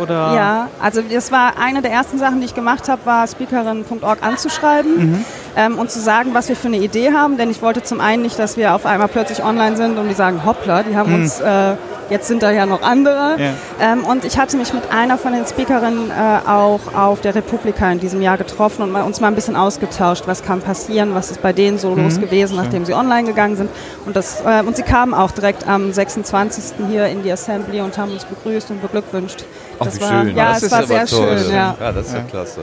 oder? Ja, also das war eine der ersten Sachen, die ich gemacht habe, war speakerin.org anzuschreiben ähm, und zu sagen, was wir für eine Idee haben. Denn ich wollte zum einen nicht, dass wir auf einmal plötzlich online sind und die sagen, hoppla, die haben uns, äh, jetzt sind da ja noch andere. Ja. Ähm, und ich hatte mich mit einer von den Speakerinnen äh, auch auf der Republika in diesem Jahr getroffen und mal, uns mal ein bisschen ausgetauscht, was kann passieren, was ist bei denen so los gewesen, nachdem sie online gegangen sind. Und, das, äh, und sie kamen auch direkt am 26. hier in die Assembly und haben uns begrüßt und beglückwünscht. Ach, das wie war, schön. Ja, das es ist war sehr toll. schön. Ja. ja, das ist ja, klasse.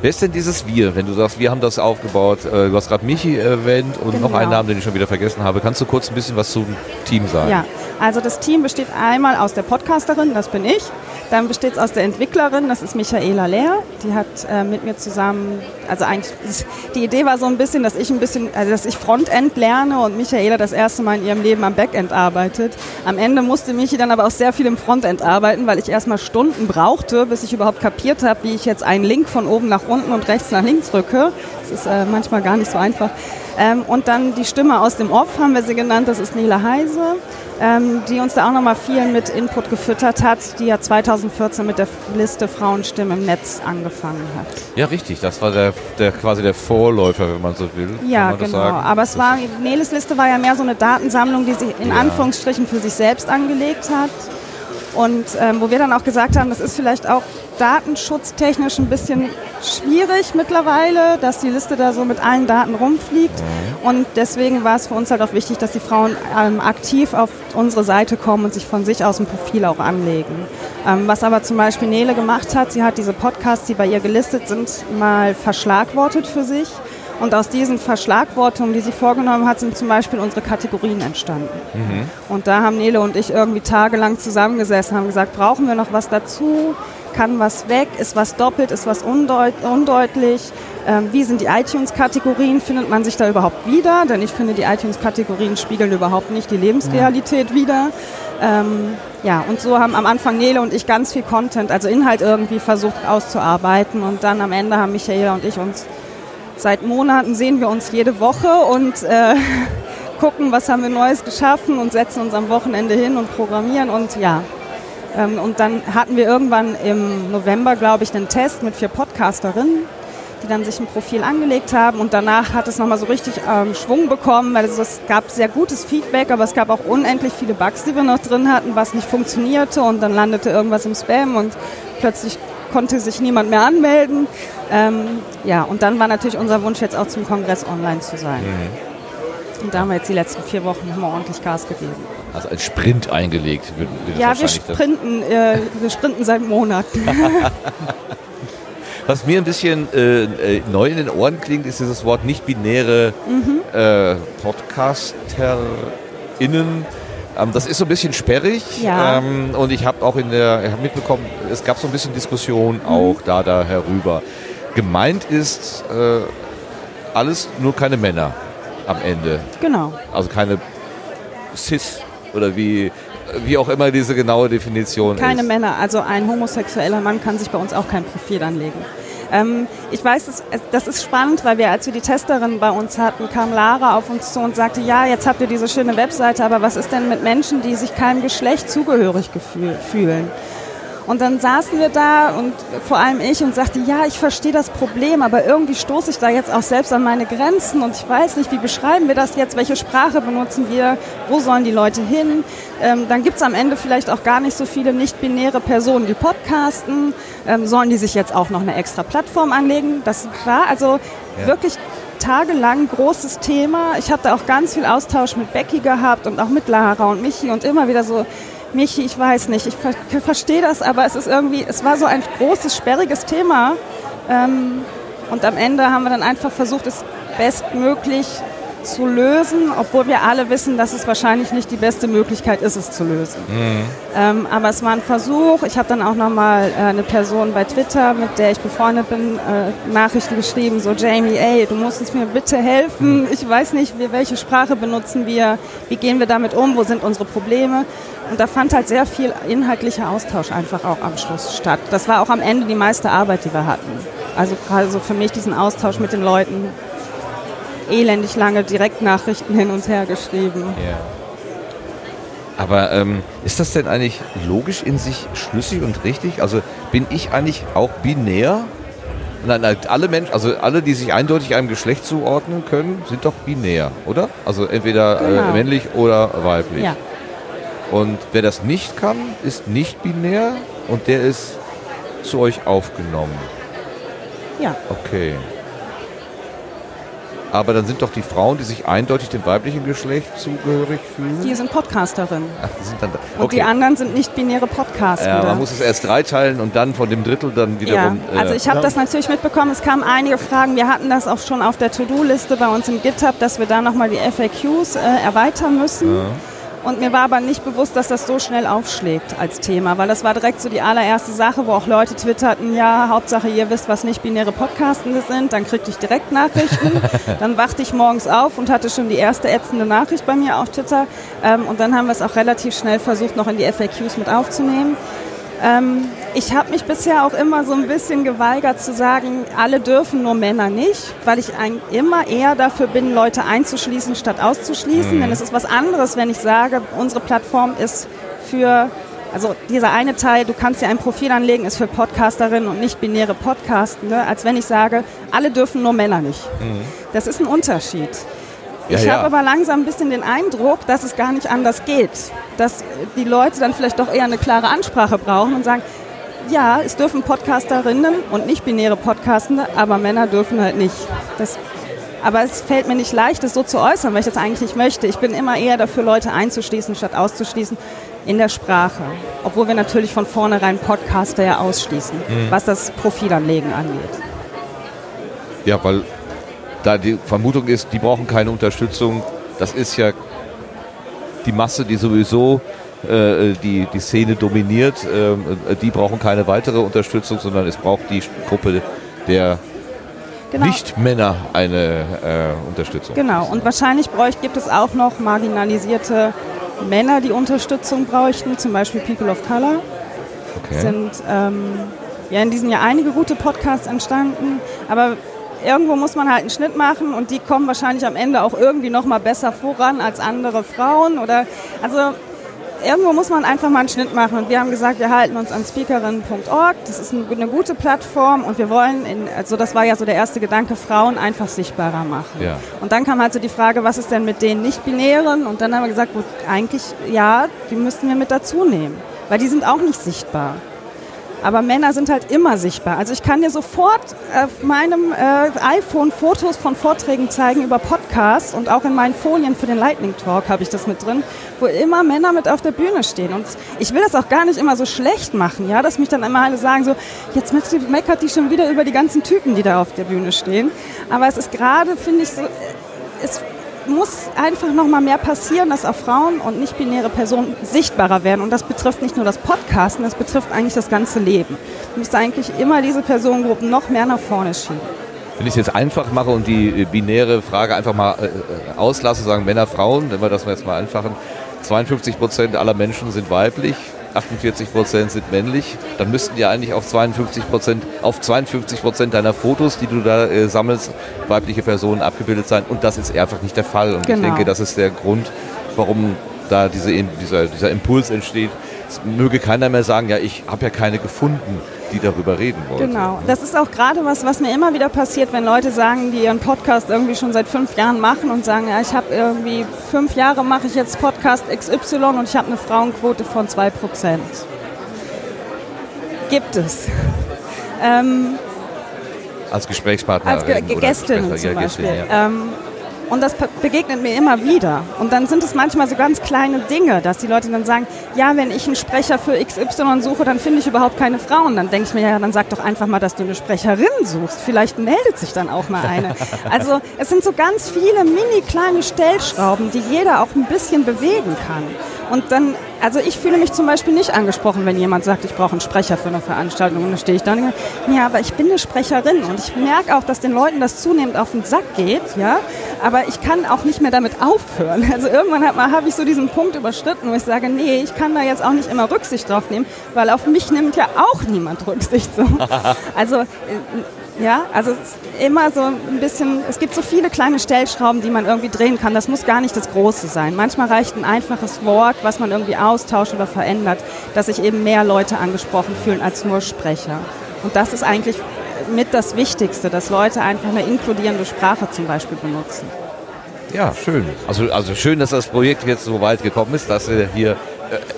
Wer ist denn dieses Wir, wenn du sagst, wir haben das aufgebaut? Äh, Du hast gerade Michi erwähnt und noch Genau. einen Namen, den ich schon wieder vergessen habe. Kannst du kurz ein bisschen was zum Team sagen? Ja, also das Team besteht einmal aus der Podcasterin, das bin ich. Dann besteht es aus der Entwicklerin, das ist Michaela Lehr. Die hat äh, mit mir zusammen, also eigentlich, die Idee war so ein bisschen, dass ich ein bisschen, also dass ich Frontend lerne und Michaela das erste Mal in ihrem Leben am Backend arbeitet. Am Ende musste Michi dann aber auch sehr viel im Frontend arbeiten, weil ich erstmal Stunden brauchte, bis ich überhaupt kapiert habe, wie ich jetzt einen Link von oben nach unten und rechts nach links drücke. Das ist äh, manchmal gar nicht so einfach. Ähm, und dann die Stimme aus dem Off haben wir sie genannt, das ist Nele Heise, ähm, die uns da auch nochmal viel mit Input gefüttert hat, die ja 2014 mit der Liste Frauenstimmen im Netz angefangen hat. Ja, richtig. Das war der, der quasi der Vorläufer, wenn man so will. Ja, genau. Aber es war, Neles Liste war ja mehr so eine Datensammlung, die sie in Ja. Anführungsstrichen für sich selbst angelegt hat. Und ähm, wo wir dann auch gesagt haben, das ist vielleicht auch datenschutztechnisch ein bisschen schwierig mittlerweile, dass die Liste da so mit allen Daten rumfliegt. Und deswegen war es für uns halt auch wichtig, dass die Frauen ähm, aktiv auf unsere Seite kommen und sich von sich aus ein Profil auch anlegen. Ähm, was aber zum Beispiel Nele gemacht hat, sie hat diese Podcasts, die bei ihr gelistet sind, mal verschlagwortet für sich. Und aus diesen Verschlagwortungen, die sie vorgenommen hat, sind zum Beispiel unsere Kategorien entstanden. Und da haben Nele und ich irgendwie tagelang zusammengesessen, haben gesagt, brauchen wir noch was dazu? Kann was weg? Ist was doppelt? Ist was undeut undeutlich? Ähm, wie sind die iTunes-Kategorien? Findet man sich da überhaupt wieder? Denn ich finde, die iTunes-Kategorien spiegeln überhaupt nicht die Lebensrealität wider. Ähm, ja, und so haben am Anfang Nele und ich ganz viel Content, also Inhalt irgendwie versucht auszuarbeiten. Und dann am Ende haben Michaela und ich uns seit Monaten sehen wir uns jede Woche und äh, gucken, was haben wir Neues geschaffen und setzen uns am Wochenende hin und programmieren und ja. Ähm, und dann hatten wir irgendwann im November, glaube ich, einen Test mit vier Podcasterinnen, die dann sich ein Profil angelegt haben und danach hat es nochmal so richtig ähm, Schwung bekommen, weil es, es gab sehr gutes Feedback, aber es gab auch unendlich viele Bugs, die wir noch drin hatten, was nicht funktionierte und dann landete irgendwas im Spam und plötzlich konnte sich niemand mehr anmelden. Ähm, ja, und dann war natürlich unser Wunsch, jetzt auch zum Kongress online zu sein. Und da haben wir jetzt die letzten vier Wochen nochmal ordentlich Gas gegeben. Also ein Sprint eingelegt. Wird, wird Ja, wir sprinten, äh, wir sprinten seit Monaten. Was mir ein bisschen äh, äh, neu in den Ohren klingt, ist dieses Wort nicht-binäre Mhm. äh, PodcasterInnen. Ähm, das ist so ein bisschen sperrig. Ja. Ähm, und ich habe auch in der, ich hab mitbekommen, es gab so ein bisschen Diskussion Mhm. auch da, da herüber. Gemeint ist äh, alles nur keine Männer am Ende. genau. Also keine Cis oder wie, wie auch immer diese genaue Definition Keine ist. Männer, also ein homosexueller Mann kann sich bei uns auch kein Profil anlegen. Ähm, ich weiß, das, das ist spannend, weil wir, als wir die Testerin bei uns hatten, kam Lara auf uns zu und sagte, ja, jetzt habt ihr diese schöne Webseite, aber was ist denn mit Menschen, die sich keinem Geschlecht zugehörig fühlen? Und dann saßen wir da und vor allem ich und sagte, ja, ich verstehe das Problem, aber irgendwie stoße ich da jetzt auch selbst an meine Grenzen und ich weiß nicht, wie beschreiben wir das jetzt, welche Sprache benutzen wir, wo sollen die Leute hin. Ähm, dann gibt es am Ende vielleicht auch gar nicht so viele nicht-binäre Personen, die podcasten. Ähm, sollen die sich jetzt auch noch eine extra Plattform anlegen? Das war also wirklich tagelang großes Thema. Ich habe da auch ganz viel Austausch mit Becky gehabt und auch mit Lara und Michi und immer wieder so, Michi, ich weiß nicht, ich ver verstehe das, aber es ist irgendwie, es war so ein großes, sperriges Thema. Ähm, und am Ende haben wir dann einfach versucht, es bestmöglich zu lösen, obwohl wir alle wissen, dass es wahrscheinlich nicht die beste Möglichkeit ist, es zu lösen. Mhm. Ähm, aber es war ein Versuch. Ich habe dann auch nochmal äh, eine Person bei Twitter, mit der ich befreundet bin, äh, Nachrichten geschrieben, so Jamie, ey, du musst uns mir bitte helfen. Ich weiß nicht, wie, welche Sprache benutzen wir, wie gehen wir damit um, wo sind unsere Probleme. Und da fand halt sehr viel inhaltlicher Austausch einfach auch am Schluss statt. Das war auch am Ende die meiste Arbeit, die wir hatten. Also gerade so für mich diesen Austausch mit den Leuten, elendig lange Direktnachrichten hin und her geschrieben. Ja. Aber ähm, ist das denn eigentlich logisch in sich schlüssig und richtig? Also bin ich eigentlich auch binär? Nein, alle Menschen, also alle, die sich eindeutig einem Geschlecht zuordnen können, sind doch binär, oder? Also entweder Genau. äh, männlich oder weiblich. Ja. Und wer das nicht kann, ist nicht binär und der ist zu euch aufgenommen. Ja. Okay. Aber dann sind doch die Frauen, die sich eindeutig dem weiblichen Geschlecht zugehörig fühlen. Die sind Podcasterin. Ach, die sind dann da. Und Okay. die anderen sind nicht binäre Podcaster. Ja, man muss es erst dreiteilen und dann von dem Drittel dann Ja, wiederum. äh, also ich habe das natürlich mitbekommen. Es kamen einige Fragen. Wir hatten das auch schon auf der To-Do-Liste bei uns im GitHub, dass wir da nochmal die FAQs äh, erweitern müssen. Und mir war aber nicht bewusst, dass das so schnell aufschlägt als Thema, weil das war direkt so die allererste Sache, wo auch Leute twitterten, ja, Hauptsache ihr wisst, was nicht binäre Podcastende sind, dann kriegte ich direkt Nachrichten. dann wachte ich morgens auf und hatte schon die erste ätzende Nachricht bei mir auf Twitter. Ähm, und dann haben wir es auch relativ schnell versucht, noch in die FAQs mit aufzunehmen. Ähm, ich habe mich bisher auch immer so ein bisschen geweigert zu sagen, alle dürfen, nur Männer nicht, weil ich ein, immer eher dafür bin, Leute einzuschließen statt auszuschließen. Denn es ist was anderes, wenn ich sage, unsere Plattform ist für, also dieser eine Teil, du kannst ja ein Profil anlegen, ist für Podcasterinnen und nicht binäre Podcastende, als wenn ich sage, alle dürfen, nur Männer nicht. Das ist ein Unterschied. Ja, ich ja. habe aber langsam ein bisschen den Eindruck, dass es gar nicht anders geht. Dass die Leute dann vielleicht doch eher eine klare Ansprache brauchen und sagen, ja, es dürfen Podcasterinnen und nicht binäre Podcastende, aber Männer dürfen halt nicht. Das, aber es fällt mir nicht leicht, das so zu äußern, weil ich das eigentlich nicht möchte. Ich bin immer eher dafür, Leute einzuschließen, statt auszuschließen in der Sprache. Obwohl wir natürlich von vornherein Podcaster ja ausschließen, was das Profilanlegen angeht. ja, weil da die Vermutung ist, die brauchen keine Unterstützung. Das ist ja die Masse, die sowieso äh, die, die Szene dominiert. Ähm, äh, die brauchen keine weitere Unterstützung, sondern es braucht die Gruppe der Genau. Nicht-Männer eine äh, Unterstützung. Genau, und wahrscheinlich bräucht, gibt es auch noch marginalisierte Männer, die Unterstützung bräuchten, zum Beispiel People of Color. Okay. Sind ähm, ja in diesem Jahr einige gute Podcasts entstanden, aber irgendwo muss man halt einen Schnitt machen und die kommen wahrscheinlich am Ende auch irgendwie noch mal besser voran als andere Frauen oder also irgendwo muss man einfach mal einen Schnitt machen und wir haben gesagt, wir halten uns an speakerin.org, das ist eine, eine gute Plattform und wir wollen, in, also das war ja so der erste Gedanke, Frauen einfach sichtbarer machen. Ja. Und dann kam halt so die Frage, was ist denn mit den Nicht-Binären? Und dann haben wir gesagt, gut, eigentlich ja, die müssten wir mit dazu nehmen, weil die sind auch nicht sichtbar. Aber Männer sind halt immer sichtbar. Also ich kann dir sofort auf meinem äh, iPhone Fotos von Vorträgen zeigen über Podcasts und auch in meinen Folien für den Lightning Talk habe ich das mit drin, wo immer Männer mit auf der Bühne stehen. Und ich will das auch gar nicht immer so schlecht machen, ja, dass mich dann immer alle sagen so, jetzt meckert die schon wieder über die ganzen Typen, die da auf der Bühne stehen. Aber es ist gerade, finde ich, so, äh, es muss einfach noch mal mehr passieren, dass auch Frauen und nicht-binäre Personen sichtbarer werden. Und das betrifft nicht nur das Podcasten, das betrifft eigentlich das ganze Leben. Man müsste eigentlich immer diese Personengruppen noch mehr nach vorne schieben. Wenn ich es jetzt einfach mache und die äh, binäre Frage einfach mal äh, äh, auslasse, sagen Männer, Frauen, wenn wir das jetzt mal einfachen, 52 Prozent aller Menschen sind weiblich, 48 Prozent sind männlich, dann müssten ja eigentlich auf 52 Prozent, auf 52 Prozent deiner Fotos, die du da äh, sammelst, weibliche Personen abgebildet sein. Und das ist einfach nicht der Fall. Und ich Genau. denke, das ist der Grund, warum da diese, dieser, dieser Impuls entsteht. Es möge keiner mehr sagen, ja, ich habe ja keine gefunden, die darüber reden wollen. Genau. Das ist auch gerade was, was mir immer wieder passiert, wenn Leute sagen, die ihren Podcast irgendwie schon seit fünf Jahren machen und sagen, ja, ich habe irgendwie fünf Jahre mache ich jetzt Podcast XY und ich habe eine Frauenquote von zwei Prozent. Gibt es. Ähm, Als Gesprächspartner. als Ge Gästinnen zum Beispiel. Ähm, Und das begegnet mir immer wieder. Und dann sind es manchmal so ganz kleine Dinge, dass die Leute dann sagen, ja, wenn ich einen Sprecher für XY suche, dann finde ich überhaupt keine Frauen. Dann denke ich mir, ja, dann sag doch einfach mal, dass du eine Sprecherin suchst. Vielleicht meldet sich dann auch mal eine. Also es sind so ganz viele mini kleine Stellschrauben, die jeder auch ein bisschen bewegen kann. Und dann, also ich fühle mich zum Beispiel nicht angesprochen, wenn jemand sagt, ich brauche einen Sprecher für eine Veranstaltung. Und dann stehe ich da und denke, ja, aber ich bin eine Sprecherin und ich merke auch, dass den Leuten das zunehmend auf den Sack geht, ja. Aber ich kann auch nicht mehr damit aufhören. Also irgendwann habe hab ich so diesen Punkt überschritten, wo ich sage, nee, ich kann da jetzt auch nicht immer Rücksicht drauf nehmen, weil auf mich nimmt ja auch niemand Rücksicht. So. Also äh, ja, also immer so ein bisschen, es gibt so viele kleine Stellschrauben, die man irgendwie drehen kann. Das muss gar nicht das Große sein. Manchmal reicht ein einfaches Wort, was man irgendwie austauscht oder verändert, dass sich eben mehr Leute angesprochen fühlen als nur Sprecher. Und das ist eigentlich mit das Wichtigste, dass Leute einfach eine inkludierende Sprache zum Beispiel benutzen. Ja, schön. Also, also schön, dass das Projekt jetzt so weit gekommen ist, dass ihr hier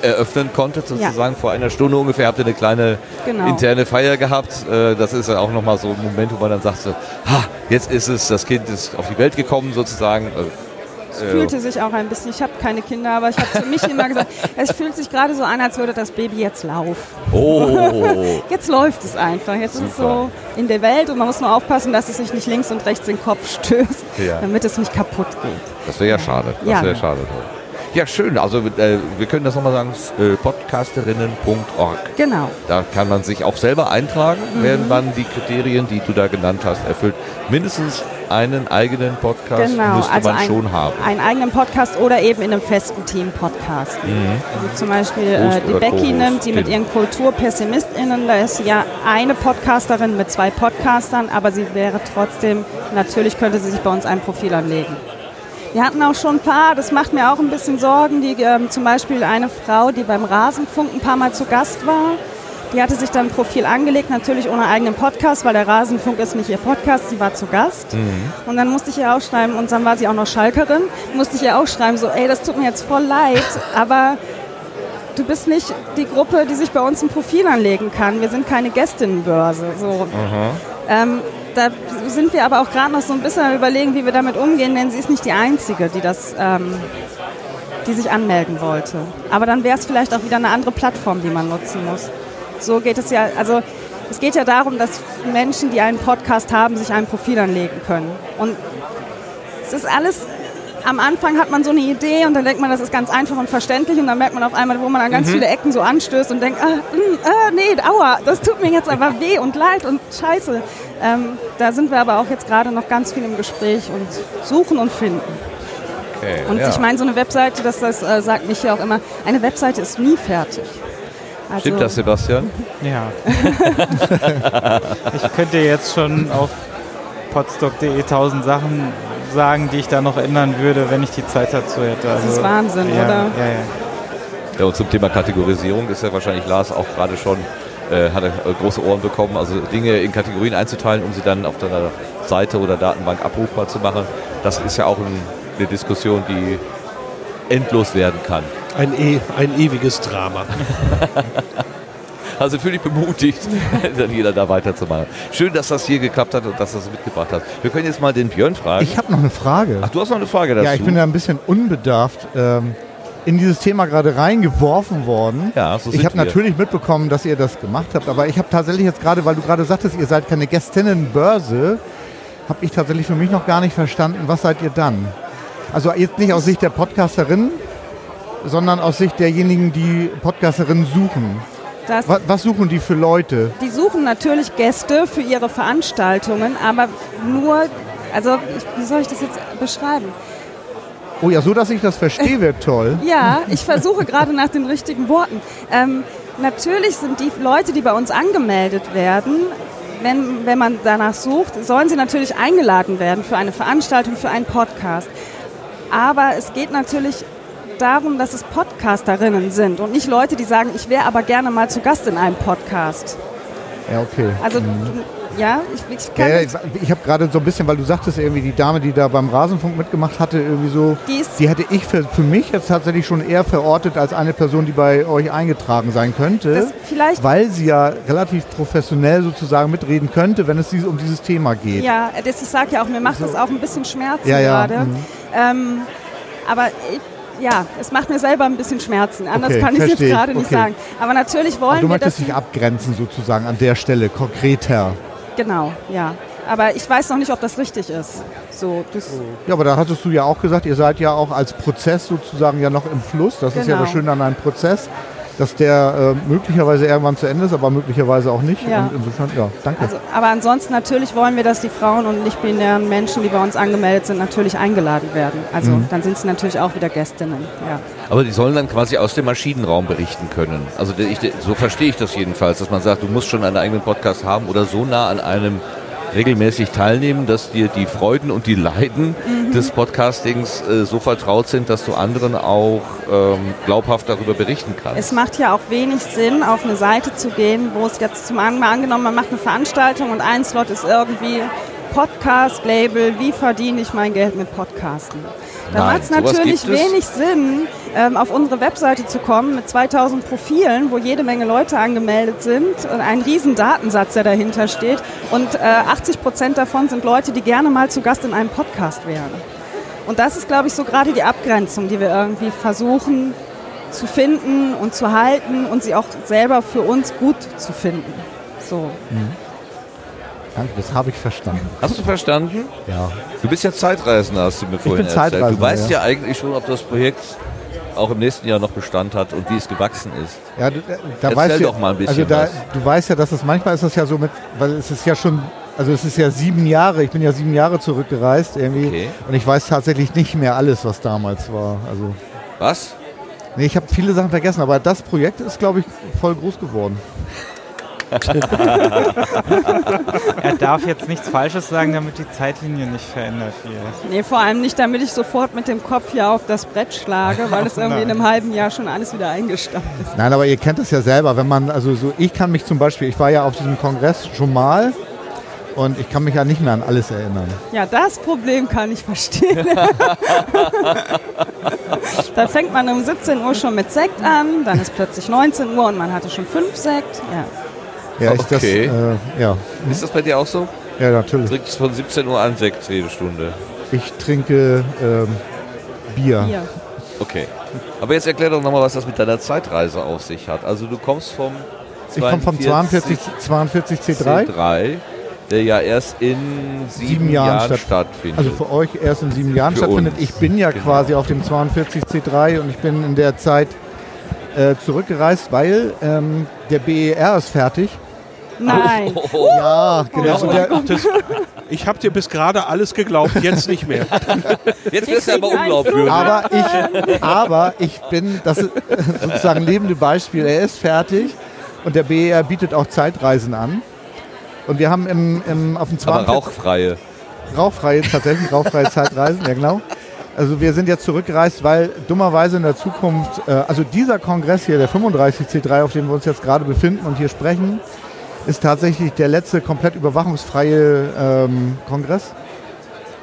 eröffnen konntet, sozusagen. Vor einer Stunde ungefähr habt ihr eine kleine Genau. interne Feier gehabt. Äh, Das ist ja auch nochmal so ein Moment, wo man dann sagt, so, ha, jetzt ist es, das Kind ist auf die Welt gekommen sozusagen. Äh, Es fühlte sich auch ein bisschen, ich habe keine Kinder, aber ich habe für mich immer gesagt, es fühlt sich gerade so an, als würde das Baby jetzt laufen. Oh, Jetzt läuft es einfach. Jetzt ist es Super. so in der Welt und man muss nur aufpassen, dass es sich nicht links und rechts den Kopf stößt, Ja. damit es nicht kaputt geht. das wäre ja schade. Das Ja. wäre schade. Ja, schön. Also äh, wir können das nochmal sagen, äh, podcasterinnen.org. Genau. Da kann man sich auch selber eintragen, wenn man die Kriterien, die du da genannt hast, erfüllt. Mindestens einen eigenen Podcast Genau, müsste also man ein, schon haben. einen eigenen Podcast oder eben in einem festen Team Podcast. Also zum Beispiel äh, die Becky nimmt die mit genau. ihren KulturpessimistInnen, da ist sie ja eine Podcasterin mit zwei Podcastern, aber sie wäre trotzdem, natürlich könnte sie sich bei uns ein Profil anlegen. Wir hatten auch schon ein paar, das macht mir auch ein bisschen Sorgen, die, ähm, zum Beispiel eine Frau, die beim Rasenfunk ein paar Mal zu Gast war. Die hatte sich dann ein Profil angelegt, natürlich ohne eigenen Podcast, weil der Rasenfunk ist nicht ihr Podcast, sie war zu Gast. Und dann musste ich ihr auch schreiben, und dann war sie auch noch Schalkerin, musste ich ihr auch schreiben, so, ey, das tut mir jetzt voll leid, aber du bist nicht die Gruppe, die sich bei uns ein Profil anlegen kann. Wir sind keine Gästinnenbörse. So. Ähm, da sind wir aber auch gerade noch so ein bisschen am überlegen, wie wir damit umgehen, denn sie ist nicht die Einzige, die das, ähm, die sich anmelden wollte. Aber dann wäre es vielleicht auch wieder eine andere Plattform, die man nutzen muss. So geht es ja, also es geht ja darum, dass Menschen, die einen Podcast haben, sich ein Profil anlegen können. Und es ist alles, am Anfang hat man so eine Idee und dann denkt man, das ist ganz einfach und verständlich und dann merkt man auf einmal, wo man an ganz viele Ecken so anstößt und denkt, ah, mh, ah, nee, aua, das tut mir jetzt aber weh und leid und scheiße. Ähm, da sind wir aber auch jetzt gerade noch ganz viel im Gespräch und suchen und finden. Okay, Und ja. ich meine, so eine Webseite, das, das äh, sagt mich ja auch immer, eine Webseite ist nie fertig. Also, Stimmt das, Sebastian? Ja. ich könnte jetzt schon auf podstock.de tausend Sachen sagen, die ich da noch ändern würde, wenn ich die Zeit dazu hätte. Also, ist Wahnsinn, ja, oder? Ja, ja. Ja, und zum Thema Kategorisierung ist ja wahrscheinlich Lars auch gerade schon, äh, hat er äh, große Ohren bekommen, also Dinge in Kategorien einzuteilen, um sie dann auf deiner Seite oder Datenbank abrufbar zu machen. Das ist ja auch ein, eine Diskussion, die endlos werden kann. Ein, e ein ewiges Drama. Also fühle ich bemutigt, dann jeder da weiterzumachen. Schön, dass das hier geklappt hat und dass du das mitgebracht hast. Wir können jetzt mal den Björn fragen. Ich habe noch eine Frage. Ach, du hast noch eine Frage dazu? Ja, ich bin da ein bisschen unbedarft ähm, in dieses Thema gerade reingeworfen worden. Ja, so ich habe natürlich mitbekommen, dass ihr das gemacht habt, aber ich habe tatsächlich jetzt gerade, weil du gerade sagtest, ihr seid keine Gästinnenbörse, habe ich tatsächlich für mich noch gar nicht verstanden, was seid ihr dann? Also jetzt nicht aus Sicht der Podcasterin, sondern aus Sicht derjenigen, die Podcasterinnen suchen. Was, was suchen die für Leute? die suchen natürlich Gäste für ihre Veranstaltungen, aber nur, also wie soll ich das jetzt beschreiben? Oh ja, so dass ich das verstehe, wäre toll. Ja, ich versuche gerade nach den richtigen Worten. Ähm, natürlich sind die Leute, die bei uns angemeldet werden, wenn, wenn man danach sucht, sollen sie natürlich eingeladen werden für eine Veranstaltung, für einen Podcast. Aber es geht natürlich darum, dass es Podcasterinnen sind und nicht Leute, die sagen, ich wäre aber gerne mal zu Gast in einem Podcast. Ja, okay. Also Mhm. Ja, ich, ich kann ja, ich ich habe gerade so ein bisschen, weil du sagtest irgendwie, die Dame, die da beim Rasenfunk mitgemacht hatte, irgendwie so, Die ist- die hätte ich für, für mich jetzt tatsächlich schon eher verortet als eine Person, die bei euch eingetragen sein könnte. Vielleicht- weil sie ja relativ professionell sozusagen mitreden könnte, wenn es um dieses Thema geht. Ja, das, ich sage ja auch, mir macht das auch ein bisschen Schmerzen Ja, ja, gerade. mhm. Ähm, aber ich, ja, es macht mir selber ein bisschen Schmerzen. Anders Okay, kann ich es jetzt gerade nicht Okay. sagen. Aber natürlich wollen Aber du wir das. möchtest dich abgrenzen sozusagen an der Stelle, konkreter. Genau, ja. Aber ich weiß noch nicht, ob das richtig ist. So, Ja, aber da hattest du ja auch gesagt, ihr seid ja auch als Prozess sozusagen ja noch im Fluss. Das ist ja Genau. das Schöne an einem Prozess, dass der äh, möglicherweise irgendwann zu Ende ist, aber möglicherweise auch nicht. Ja. Und insofern, ja, danke. also, aber ansonsten natürlich wollen wir, dass die Frauen und nicht-binären Menschen, die bei uns angemeldet sind, natürlich eingeladen werden. Also Mhm. dann sind sie natürlich auch wieder Gästinnen. Ja. Aber die sollen dann quasi aus dem Maschinenraum berichten können. Also ich, so verstehe ich das jedenfalls, dass man sagt, du musst schon einen eigenen Podcast haben oder so nah an einem regelmäßig teilnehmen, dass dir die Freuden und die Leiden Mhm. des Podcastings äh, so vertraut sind, dass du anderen auch ähm, glaubhaft darüber berichten kannst. Es macht ja auch wenig Sinn, auf eine Seite zu gehen, wo es jetzt zum mal angenommen, man macht eine Veranstaltung und ein Slot ist irgendwie Podcast-Label, wie verdiene ich mein Geld mit Podcasten? Da macht es natürlich es. wenig Sinn, ähm, auf unsere Webseite zu kommen mit 2000 Profilen, wo jede Menge Leute angemeldet sind und ein riesen Datensatz, der dahinter steht. Und äh, 80 Prozent davon sind Leute, die gerne mal zu Gast in einem Podcast wären. Und das ist, glaube ich, so gerade die Abgrenzung, die wir irgendwie versuchen zu finden und zu halten und sie auch selber für uns gut zu finden. So. Danke, das habe ich verstanden. Hast du verstanden? Ja. Du bist ja Zeitreisender, hast du mir vorhin bin erzählt. Du Zeitreisender, weißt ja. ja. eigentlich schon, ob das Projekt auch im nächsten Jahr noch Bestand hat und wie es gewachsen ist. Ja, du, äh, da Erzähl weißt du, doch mal ein bisschen also da, was. Du weißt ja, dass es manchmal ist das ja so mit, weil es ist ja schon, also es ist ja sieben Jahre, ich bin ja sieben Jahre zurückgereist irgendwie Okay. und ich weiß tatsächlich nicht mehr alles, was damals war. Also Was? nee, ich habe viele Sachen vergessen, aber das Projekt ist, glaube ich, voll groß geworden. Er darf jetzt nichts Falsches sagen, damit die Zeitlinie nicht verändert wird. Nee, vor allem nicht, damit ich sofort mit dem Kopf hier auf das Brett schlage, weil es irgendwie in einem halben Jahr schon alles wieder eingestampft ist. Nein, aber ihr kennt das ja selber, wenn man, also so, ich kann mich zum Beispiel, ich war ja auf diesem Kongress schon mal und ich kann mich ja nicht mehr an alles erinnern. Ja, das Problem kann ich verstehen. da fängt man um 17 Uhr schon mit Sekt an, dann ist plötzlich 19 Uhr und man hatte schon fünf Sekt. Ja. Ja, ich das, Okay. äh, ja, Ist das bei dir auch so? ja, natürlich. Trinkst von 17 Uhr an Sekt jede Stunde. Ich trinke ähm, Bier. Hier. Okay. Aber jetzt erklär doch nochmal, was das mit deiner Zeitreise auf sich hat. Also du kommst vom Ich komme vom 42, 42 C3. C3, der ja erst in sieben, Sieben Jahren Jahren, statt- stattfindet. Also für euch erst in sieben Jahren Für stattfindet. uns. Ich bin ja Genau. quasi auf dem 42 C3 und ich bin in der Zeit äh, zurückgereist, weil ähm, der BER ist fertig. Nein. Ja, genau. Und der, Das, ich habe dir bis gerade alles geglaubt, jetzt nicht mehr. jetzt wirst du aber unglaubwürdig. aber, ich, aber ich bin, das ist sozusagen ein lebende Beispiel, er ist fertig und der BER bietet auch Zeitreisen an. Und wir haben im, im, auf dem Aber 42 rauchfreie. Rauchfreie, tatsächlich rauchfreie Zeitreisen, ja genau. Also wir sind jetzt zurückgereist, weil dummerweise in der Zukunft, äh, also dieser Kongress hier, der 35C3, auf dem wir uns jetzt gerade befinden und hier sprechen, ist tatsächlich der letzte komplett überwachungsfreie ähm, Kongress.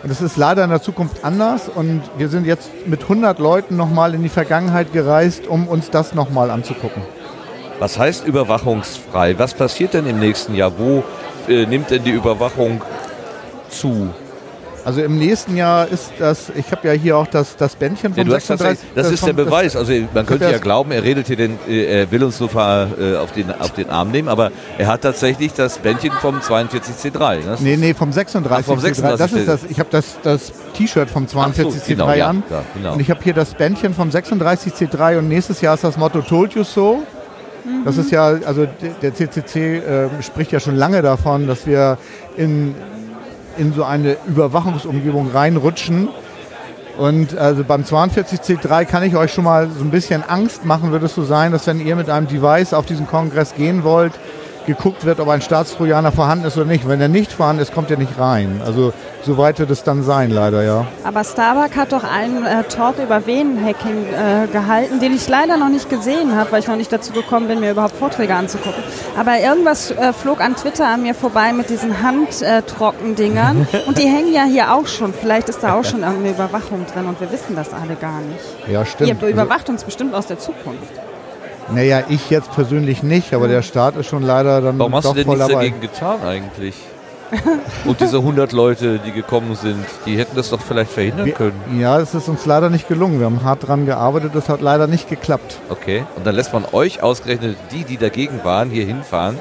Und es ist leider in der Zukunft anders und wir sind jetzt mit 100 Leuten nochmal in die Vergangenheit gereist, um uns das nochmal anzugucken. Was heißt überwachungsfrei? Was passiert denn im nächsten Jahr? Wo äh, nimmt denn die Überwachung zu? Also im nächsten Jahr ist das, ich habe ja hier auch das, das Bändchen Ja, vom hast 36. tatsächlich, das ist der das- Beweis. Also man könnte das- ja glauben, er redet hier den, äh, er will uns nur äh, auf, den, auf den Arm nehmen, aber er hat tatsächlich das Bändchen vom 42C3. Ne? Nee, nee, vom 36. Ach, vom 36. Das ist das. Ich habe das, das T-Shirt vom 42 Ach so, genau, C3 ja, an. ja, genau. Und ich habe hier das Bändchen vom 36 C3 und nächstes Jahr ist das Motto Told You So. Das ist ja, also der- der CCC äh, spricht ja schon lange davon, dass wir in, in so eine Überwachungsumgebung reinrutschen. Und also beim 42C3 kann ich euch schon mal so ein bisschen Angst machen, wird es so sein, dass wenn ihr mit einem Device auf diesen Kongress gehen wollt, geguckt wird, ob ein Staatstrojaner vorhanden ist oder nicht. Wenn er nicht vorhanden ist, kommt er nicht rein. Also so weit wird es dann sein, leider, ja. Aber Starbuck hat doch einen äh, Talk über Venenhacking äh, gehalten, den ich leider noch nicht gesehen habe, weil ich noch nicht dazu gekommen bin, mir überhaupt Vorträge anzugucken. Aber irgendwas äh, flog an Twitter an mir vorbei mit diesen Handtrockendingern. und die hängen ja hier auch schon. Vielleicht ist da auch schon irgendeine Überwachung drin und wir wissen das alle gar nicht. Ja, stimmt. Ihr überwacht uns bestimmt aus der Zukunft. Naja, ich jetzt persönlich nicht, aber der Staat ist schon leider dann Warum hast doch du denn voll nichts dabei. dagegen getan eigentlich? Und diese 100 Leute, die gekommen sind, die hätten das doch vielleicht verhindern Wir, können. ja, es ist uns leider nicht gelungen. Wir haben hart dran gearbeitet, das hat leider nicht geklappt. Okay. Und dann lässt man euch ausgerechnet, die, die dagegen waren, hier hinfahren.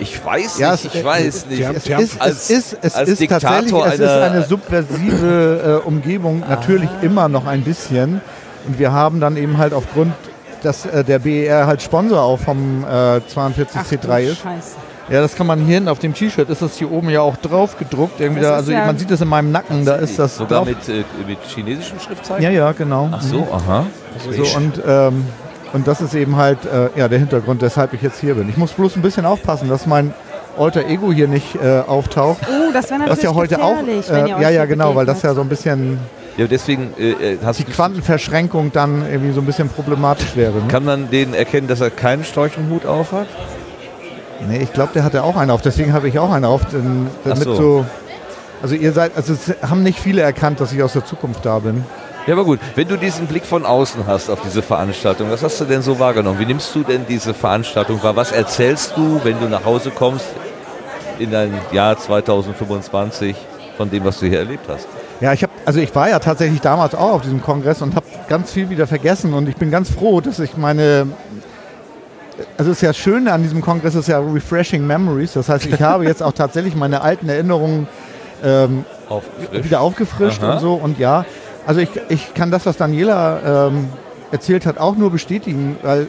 Ich weiß Ja, nicht, es- ich weiß nicht. Es ist, als- es ist, es als ist Diktator tatsächlich es ist einer- eine subversive äh, Umgebung, natürlich immer noch ein bisschen. Und wir haben dann eben halt aufgrund, dass äh, der BER halt Sponsor auch vom äh, 42C3 ist. Scheiße. Ja, das kann man hier hinten auf dem T-Shirt, ist das hier oben ja auch drauf gedruckt. Irgendwie Das da, also ja- man sieht das in meinem Nacken, da ist das Sogar drauf. mit, äh, mit chinesischen Schriftzeichen? Ja, ja, genau. Ach so, aha. So, und, ähm, und das ist eben halt äh, ja, der Hintergrund, weshalb ich jetzt hier bin. Ich muss bloß ein bisschen aufpassen, dass mein alter Ego hier nicht äh, auftaucht. Oh, das wäre natürlich Was ja heute auch. Äh, ihr euch ja, ja, genau, weil das ja so ein bisschen Ja, deswegen äh, äh, hast die Quantenverschränkung dann irgendwie so ein bisschen problematisch wäre. Ne? kann man den erkennen, dass er keinen Storchenhut auf hat? Nee, ich glaube, der hatte auch einen auf, deswegen habe ich auch einen auf. Denn, damit so. so. Also ihr seid, also es haben nicht viele erkannt, dass ich aus der Zukunft da bin. Ja, aber gut. Wenn du diesen Blick von außen hast auf diese Veranstaltung, was hast du denn so wahrgenommen? Wie nimmst du denn diese Veranstaltung wahr? Was erzählst du, wenn du nach Hause kommst in dein Jahr 2025 von dem, was du hier erlebt hast? Ja, ich habe, also ich war ja tatsächlich damals auch auf diesem Kongress und habe ganz viel wieder vergessen und ich bin ganz froh, dass ich meine, also das ist ja schön an diesem Kongress ist ja refreshing memories. Das heißt, ich habe jetzt auch tatsächlich meine alten Erinnerungen ähm, Aufgefrischt? wieder aufgefrischt Aha. und so und ja, also ich, ich kann das, was Daniela ähm, erzählt hat, auch nur bestätigen, weil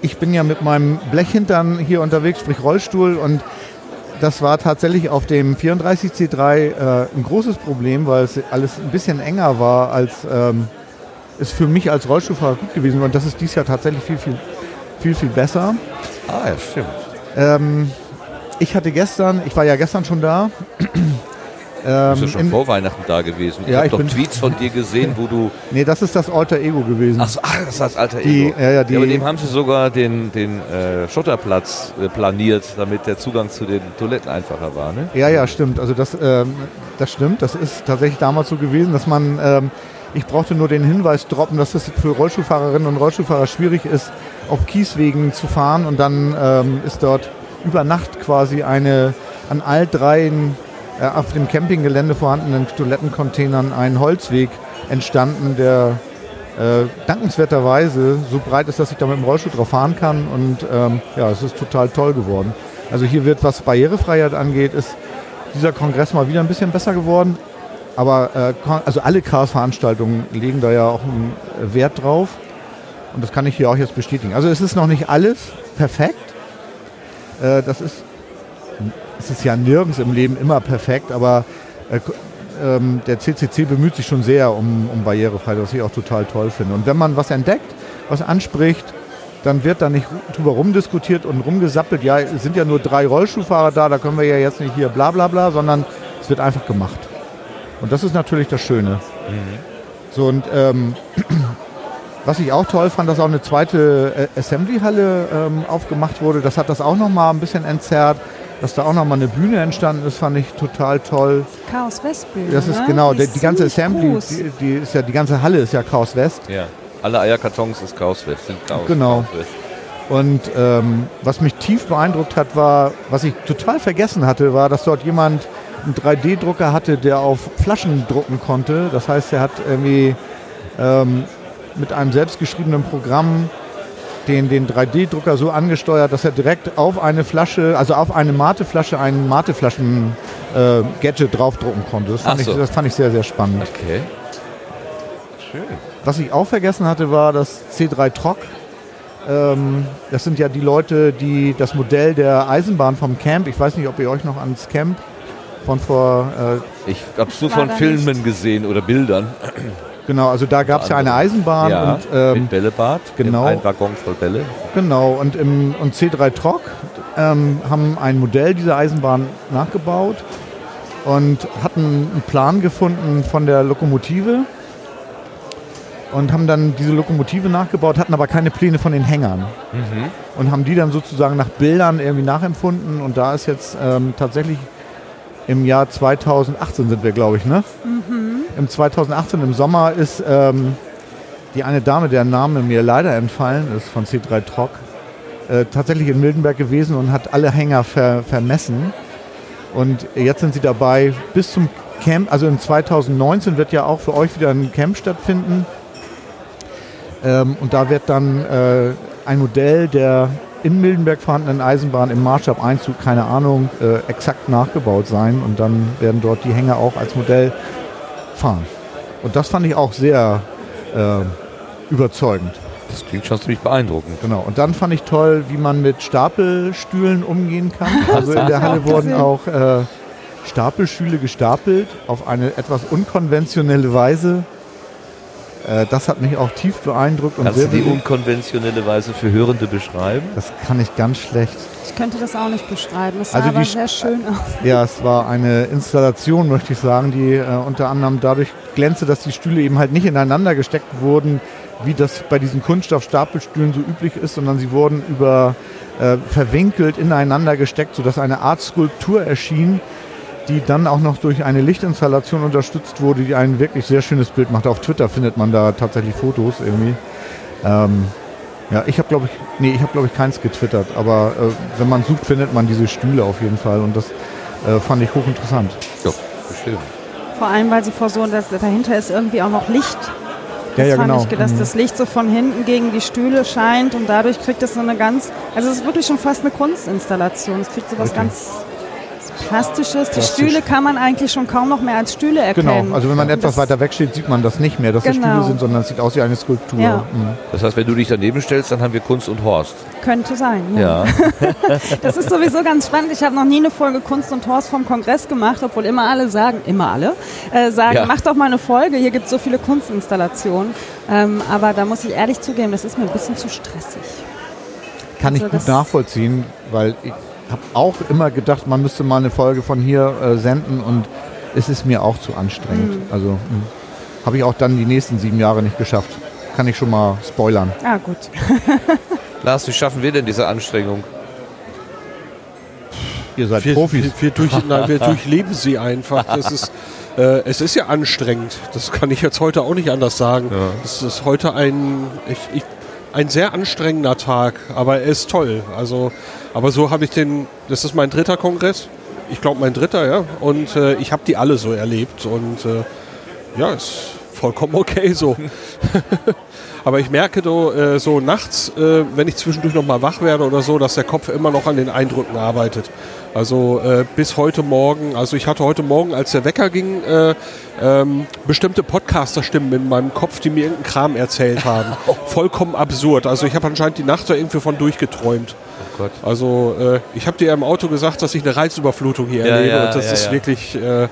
ich bin ja mit meinem Blechhintern hier unterwegs, sprich Rollstuhl und das war tatsächlich auf dem 34C3 äh, ein großes Problem, weil es alles ein bisschen enger war, als ähm, es für mich als Rollstuhlfahrer gut gewesen war. Und das ist dieses Jahr tatsächlich viel, viel, viel, viel besser. Ah, ja, stimmt. Ähm, ich hatte gestern, ich war ja gestern schon da. Du ähm, bist ja schon vor Weihnachten da gewesen. Ich Ja, habe doch Tweets von dir gesehen, wo du. nee, das ist das Alter Ego gewesen. Ach, so, ach das ist das alter Die- Ego. ja, ja, die- aber dem haben sie sogar den, den äh, Schotterplatz äh, planiert, damit der Zugang zu den Toiletten einfacher war. Ne? Ja, ja, stimmt. Also das, ähm, das stimmt. Das ist tatsächlich damals so gewesen, dass man, ähm, ich brauchte nur den Hinweis droppen, dass es für Rollstuhlfahrerinnen und Rollstuhlfahrer schwierig ist, auf Kieswegen zu fahren und dann ähm, ist dort über Nacht quasi eine an all dreien äh, auf dem Campinggelände vorhandenen Toilettencontainern ein Holzweg entstanden, der äh, dankenswerterweise so breit ist, dass ich da mit dem Rollstuhl drauf fahren kann und ähm, ja, es ist total toll geworden. Also hier wird, was Barrierefreiheit angeht, ist dieser Kongress mal wieder ein bisschen besser geworden. Aber äh, also alle Chaos-Veranstaltungen legen da ja auch einen Wert drauf. Und das kann ich hier auch jetzt bestätigen. Also es ist noch nicht alles perfekt. Äh, das ist, es ist ja nirgends im Leben immer perfekt, aber äh, ähm, der CCC bemüht sich schon sehr um, um Barrierefreiheit, was ich auch total toll finde. Und wenn man was entdeckt, was anspricht, dann wird da nicht drüber rumdiskutiert und rumgesappelt, ja, es sind ja nur drei Rollstuhlfahrer da, da können wir ja jetzt nicht hier bla bla bla, sondern es wird einfach gemacht. Und das ist natürlich das Schöne. So und ähm, was ich auch toll fand, dass auch eine zweite äh, Assembly-Halle ähm, aufgemacht wurde. Das hat das auch nochmal ein bisschen entzerrt. Dass da auch nochmal eine Bühne entstanden ist, fand ich total toll. Chaos Westbühne. Das ist ne? genau, Die die, ist die ganze Assembly, die, die ist ja, die ganze Halle ist ja Chaos West. Ja. Alle Eierkartons ist Chaos West, sind Chaos. Genau. Chaos West. Und ähm, was mich tief beeindruckt hat, war, was ich total vergessen hatte, war, dass dort jemand einen 3D-Drucker hatte, der auf Flaschen drucken konnte. Das heißt, er hat irgendwie ähm, mit einem selbstgeschriebenen Programm den, den 3D-Drucker so angesteuert, dass er direkt auf eine Flasche, also auf eine Mateflasche, ein Mateflaschen-Gadget draufdrucken konnte. Das fand, so. ich, das fand ich sehr, sehr spannend. Okay. Schön. Was ich auch vergessen hatte, war das C3 Trock. Ähm, das sind ja die Leute, die das Modell der Eisenbahn vom Camp, ich weiß nicht, ob ihr euch noch ans Camp von vor, äh, Ich habe es nur von Filmen gesehen oder Bildern. Genau, also da gab es ja eine Eisenbahn ja, und ähm, mit Bällebad. genau. Ein Waggon voll Bälle. genau und im und C3 Trock, ähm, haben ein Modell dieser Eisenbahn nachgebaut und hatten einen Plan gefunden von der Lokomotive und haben dann diese Lokomotive nachgebaut, hatten aber keine Pläne von den Hängern und haben die dann sozusagen nach Bildern irgendwie nachempfunden und da ist jetzt ähm, tatsächlich im Jahr 2018 sind wir, glaube ich, ne? Im 2018 im Sommer ist ähm, die eine Dame, deren Name mir leider entfallen ist, von C3 Trock, äh, tatsächlich in Mildenberg gewesen und hat alle Hänger ver vermessen. Und jetzt sind sie dabei bis zum Camp, also in 2019 wird ja auch für euch wieder ein Camp stattfinden. Ähm, und da wird dann äh, ein Modell der in Mildenberg vorhandenen Eisenbahn im Maßstab-Einzug, keine Ahnung, äh, exakt nachgebaut sein. Und dann werden dort die Hänger auch als Modell fahren. Und das fand ich auch sehr äh, überzeugend. Das klingt schon ziemlich beeindruckend. Genau. Und dann fand ich toll, wie man mit Stapelstühlen umgehen kann. Also in der Halle wurden auch äh, Stapelstühle gestapelt auf eine etwas unkonventionelle Weise. Äh, das hat mich auch tief beeindruckt und Kannst du sehr die unkonventionelle Weise für Hörende beschreiben? Das kann ich ganz schlecht. Ich könnte das auch nicht beschreiben. Es sah Also aber sehr schön aus. Ja, es war eine Installation, möchte ich sagen, die äh, unter anderem dadurch glänzte, dass die Stühle eben halt nicht ineinander gesteckt wurden, wie das bei diesen Kunststoffstapelstühlen so üblich ist, sondern sie wurden über äh, verwinkelt ineinander gesteckt, sodass eine Art Skulptur erschien, die dann auch noch durch eine Lichtinstallation unterstützt wurde, die ein wirklich sehr schönes Bild macht. Auf Twitter findet man da tatsächlich Fotos irgendwie. Ähm, ja, ich habe glaube ich, nee, ich habe glaube ich keins getwittert, aber äh, wenn man sucht, findet man diese Stühle auf jeden Fall und das äh, fand ich hochinteressant. Ja, bestimmt. Vor allem, weil sie vor so, dass dahinter ist irgendwie auch noch Licht. Ja, Das ja, fand genau. ich, dass Mhm. das Licht so von hinten gegen die Stühle scheint und dadurch kriegt es so eine ganz, also es ist wirklich schon fast eine Kunstinstallation. Es kriegt so was ganz Plastisches. Die Plastisch. Stühle kann man eigentlich schon kaum noch mehr als Stühle erkennen. Genau, also wenn man etwas das weiter weg steht, sieht man das nicht mehr, dass es Genau. Stühle sind, sondern es sieht aus wie eine Skulptur. Ja. Mhm. Das heißt, wenn du dich daneben stellst, dann haben wir Kunst und Horst. Könnte sein, ja. Ja. Das ist sowieso ganz spannend. Ich habe noch nie eine Folge Kunst und Horst vom Kongress gemacht, obwohl immer alle sagen, immer alle, äh, sagen, Ja. mach doch mal eine Folge, hier gibt es so viele Kunstinstallationen. Ähm, aber da muss ich ehrlich zugeben, das ist mir ein bisschen zu stressig. Kann ich Also gut das- nachvollziehen, weil ich habe auch immer gedacht, man müsste mal eine Folge von hier äh, senden und es ist mir auch zu anstrengend. Mhm. Also habe ich auch dann die nächsten sieben Jahre nicht geschafft. Kann ich schon mal spoilern. Ah, gut. Lars, wie schaffen wir denn diese Anstrengung? Ihr seid Wir, Profis. wir, wir, durch, nein, wir durchleben sie einfach. Das ist, äh, es ist ja anstrengend. Das kann ich jetzt heute auch nicht anders sagen. Es ist heute ein, ich, ich, ein sehr anstrengender Tag, aber er ist toll. Also, aber so habe ich den, das ist mein dritter Kongress. Ich glaube mein dritter, ja. Und äh, ich habe die alle so erlebt. Und äh, ja, ist vollkommen okay so. Aber ich merke do, äh, so nachts, äh, wenn ich zwischendurch noch mal wach werde oder so, dass der Kopf immer noch an den Eindrücken arbeitet. Also äh, bis heute Morgen, also ich hatte heute Morgen, als der Wecker ging, äh, ähm, bestimmte Podcaster-Stimmen in meinem Kopf, die mir irgendeinen Kram erzählt haben. Vollkommen absurd. Also ich habe anscheinend die Nacht da irgendwie von durchgeträumt. Oh Gott. Also äh, ich habe dir im Auto gesagt, dass ich eine Reizüberflutung hier Ja, erlebe. ja, und das ja, ist ja. wirklich äh,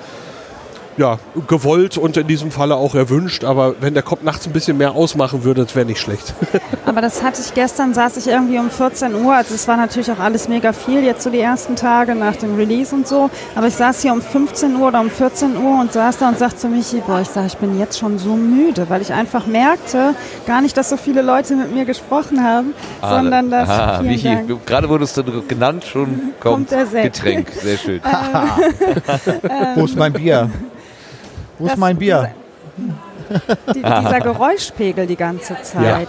ja, gewollt und in diesem Falle auch erwünscht. Aber wenn der Kopf nachts ein bisschen mehr ausmachen würde, das wäre nicht schlecht. Aber das hatte ich gestern, saß ich irgendwie um 14 Uhr. Also es war natürlich auch alles mega viel, jetzt so die ersten Tage nach dem Release und so. Aber ich saß hier um 15 Uhr oder um 14 Uhr und saß da und sagte zu Michi, boah, ich sag, ich bin jetzt schon so müde, weil ich einfach merkte, gar nicht, dass so viele Leute mit mir gesprochen haben, sondern dass, Ah, Michi, gerade wurdest du genannt, schon kommt, Kommt. Getränk. Sehr schön. Wo ist mein Bier? Wo ist Das- mein Bier? die, dieser Geräuschpegel die ganze Zeit.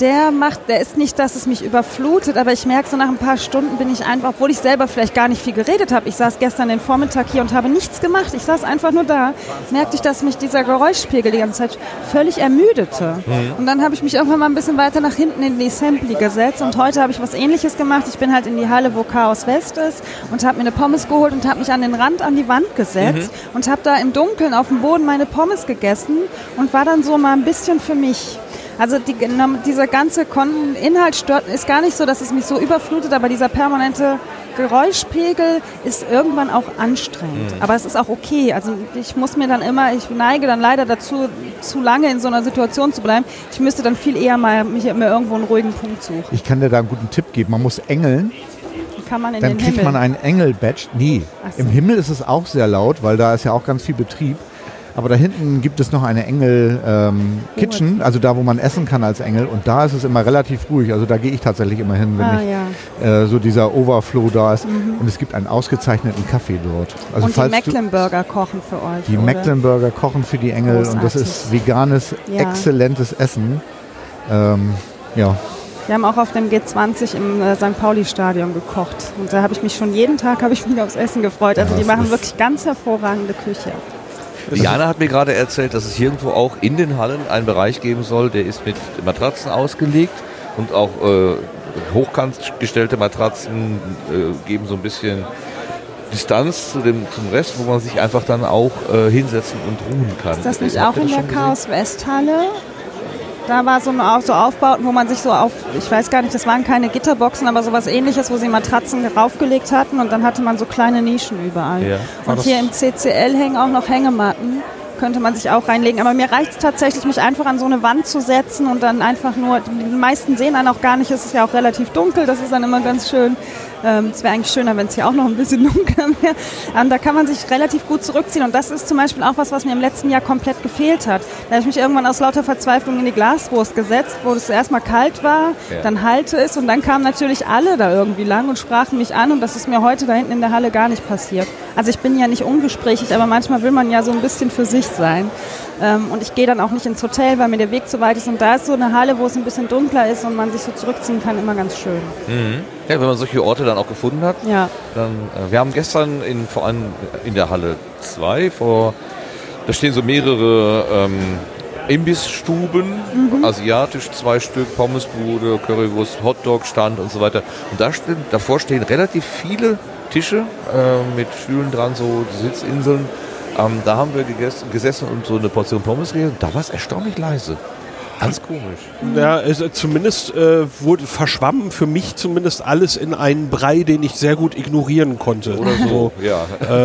Der macht, der ist nicht, dass es mich überflutet, aber ich merke so nach ein paar Stunden bin ich einfach, obwohl ich selber vielleicht gar nicht viel geredet habe. Ich saß gestern den Vormittag hier und habe nichts gemacht. Ich saß einfach nur da. Merkte ich, dass mich dieser Geräuschpegel die ganze Zeit völlig ermüdete. Und dann habe ich mich irgendwann mal ein bisschen weiter nach hinten in die Assembly gesetzt und heute habe ich was ähnliches gemacht. Ich bin halt in die Halle, wo Chaos West ist und habe mir eine Pommes geholt und habe mich an den Rand an die Wand gesetzt und habe da im Dunkeln auf dem Boden meine Pommes gegessen und war dann so mal ein bisschen für mich. Also die, dieser ganze Inhalt stört, ist gar nicht so, dass es mich so überflutet, aber dieser permanente Geräuschpegel ist irgendwann auch anstrengend. Aber es ist auch okay. Also ich muss mir dann immer, ich neige dann leider dazu, zu lange in so einer Situation zu bleiben. Ich müsste dann viel eher mal mich mir irgendwo einen ruhigen Punkt suchen. Ich kann dir da einen guten Tipp geben. Man muss engeln kann man in dann den kriegt Himmel. man einen Engel-Badge. Nee, so. im Himmel ist es auch sehr laut, weil da ist ja auch ganz viel Betrieb. Aber da hinten gibt es noch eine Engel-Kitchen, also da, wo man essen kann als Engel. Und da ist es immer relativ ruhig. Also da gehe ich tatsächlich immer hin, wenn ah, ich ja. äh, so dieser Overflow da ist. Und es gibt einen ausgezeichneten Kaffee dort. Also und die falls du, Mecklenburger kochen für euch. die oder? Mecklenburger kochen für die Engel und das Großartig. ist veganes, Ja. exzellentes Essen. Ähm, ja, Wir haben auch auf dem G20 im äh, St. Pauli-Stadion gekocht. Und da habe ich mich schon jeden Tag ich mich aufs Essen gefreut. Also Ja, die machen wirklich ganz hervorragende Küche. Diana hat mir gerade erzählt, dass es irgendwo auch in den Hallen einen Bereich geben soll, der ist mit Matratzen ausgelegt und auch äh, hochkant gestellte Matratzen äh, geben so ein bisschen Distanz zu dem, zum Rest, wo man sich einfach dann auch äh, hinsetzen und ruhen kann. Ist das nicht Habt auch in der schon gesehen? Chaos Westhalle? Da war so, auch so Aufbauten, wo man sich so auf, ich weiß gar nicht, das waren keine Gitterboxen, aber sowas ähnliches, wo sie Matratzen raufgelegt hatten und dann hatte man so kleine Nischen überall. Ja. Und hier im CCL hängen auch noch Hängematten, könnte man sich auch reinlegen. Aber mir reicht es tatsächlich, mich einfach an so eine Wand zu setzen und dann einfach nur, die meisten sehen dann auch gar nicht, es ist ja auch relativ dunkel, das ist dann immer ganz schön. Ähm, Es wäre eigentlich schöner, wenn es hier auch noch ein bisschen dunkler wäre. Und da kann man sich relativ gut zurückziehen. Und das ist zum Beispiel auch was, was mir im letzten Jahr komplett gefehlt hat. Da habe ich mich irgendwann aus lauter Verzweiflung in die Glaswurst gesetzt, wo es erstmal kalt war, Ja. dann halte es und dann kamen natürlich alle da irgendwie lang und sprachen mich an. Und das ist mir heute da hinten in der Halle gar nicht passiert. Also ich bin ja nicht ungesprächig, aber manchmal will man ja so ein bisschen für sich sein. Ähm, und ich gehe dann auch nicht ins Hotel, weil mir der Weg zu weit ist. Und da ist so eine Halle, wo es ein bisschen dunkler ist und man sich so zurückziehen kann, immer ganz schön. Ja, wenn man solche Orte dann auch gefunden hat, Ja. Dann, äh, wir haben gestern in, vor allem in der Halle 2 vor, da stehen so mehrere ähm, Imbissstuben, asiatisch zwei Stück, Pommesbude, Currywurst, Hotdog-Stand und so weiter. Und da stehen, davor stehen relativ viele Tische äh, mit Stühlen dran, so Sitzinseln. Ähm, da haben wir gegessen, gesessen und so eine Portion Pommes gegessen. Da war es erstaunlich leise. Ganz komisch. Ja, also zumindest äh, wurde verschwammen für mich zumindest alles in einen Brei, den ich sehr gut ignorieren konnte. Oder so. ja.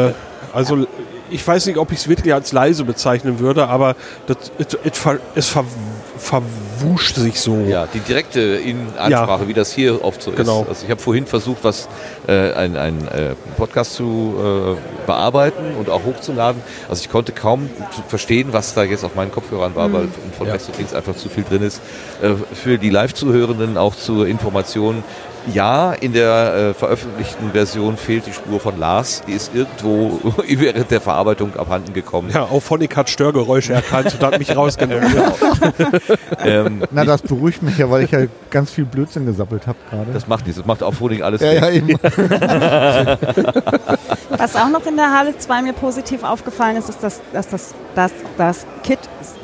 Äh, also ich weiß nicht, ob ich es wirklich als leise bezeichnen würde, aber das, es, es, ver, es ver, verwuscht sich so. Ja, die direkte In-Ansprache, wie das hier oft so Genau. ist. Also ich habe vorhin versucht, was äh, ein, ein äh, Podcast zu äh, bearbeiten und auch hochzuladen. Also ich konnte kaum verstehen, was da jetzt auf meinen Kopfhörern war, weil von Ja. rechts und links einfach zu viel drin ist. Äh, für die Live-Zuhörenden auch zur Information. Ja, in der äh, veröffentlichten Version fehlt die Spur von Lars. Die ist irgendwo während der Verarbeitung abhanden gekommen. Ja, auch Phonic hat Störgeräusche erkannt und hat mich rausgenommen. Ähm, na das beruhigt mich ja, weil ich ja ganz viel Blödsinn gesappelt habe gerade. das macht nichts. Das macht auf Honig alles Ja, ja, eben. Was auch noch in der Halle 2 mir positiv aufgefallen ist, ist, dass, dass das, dass das Kid,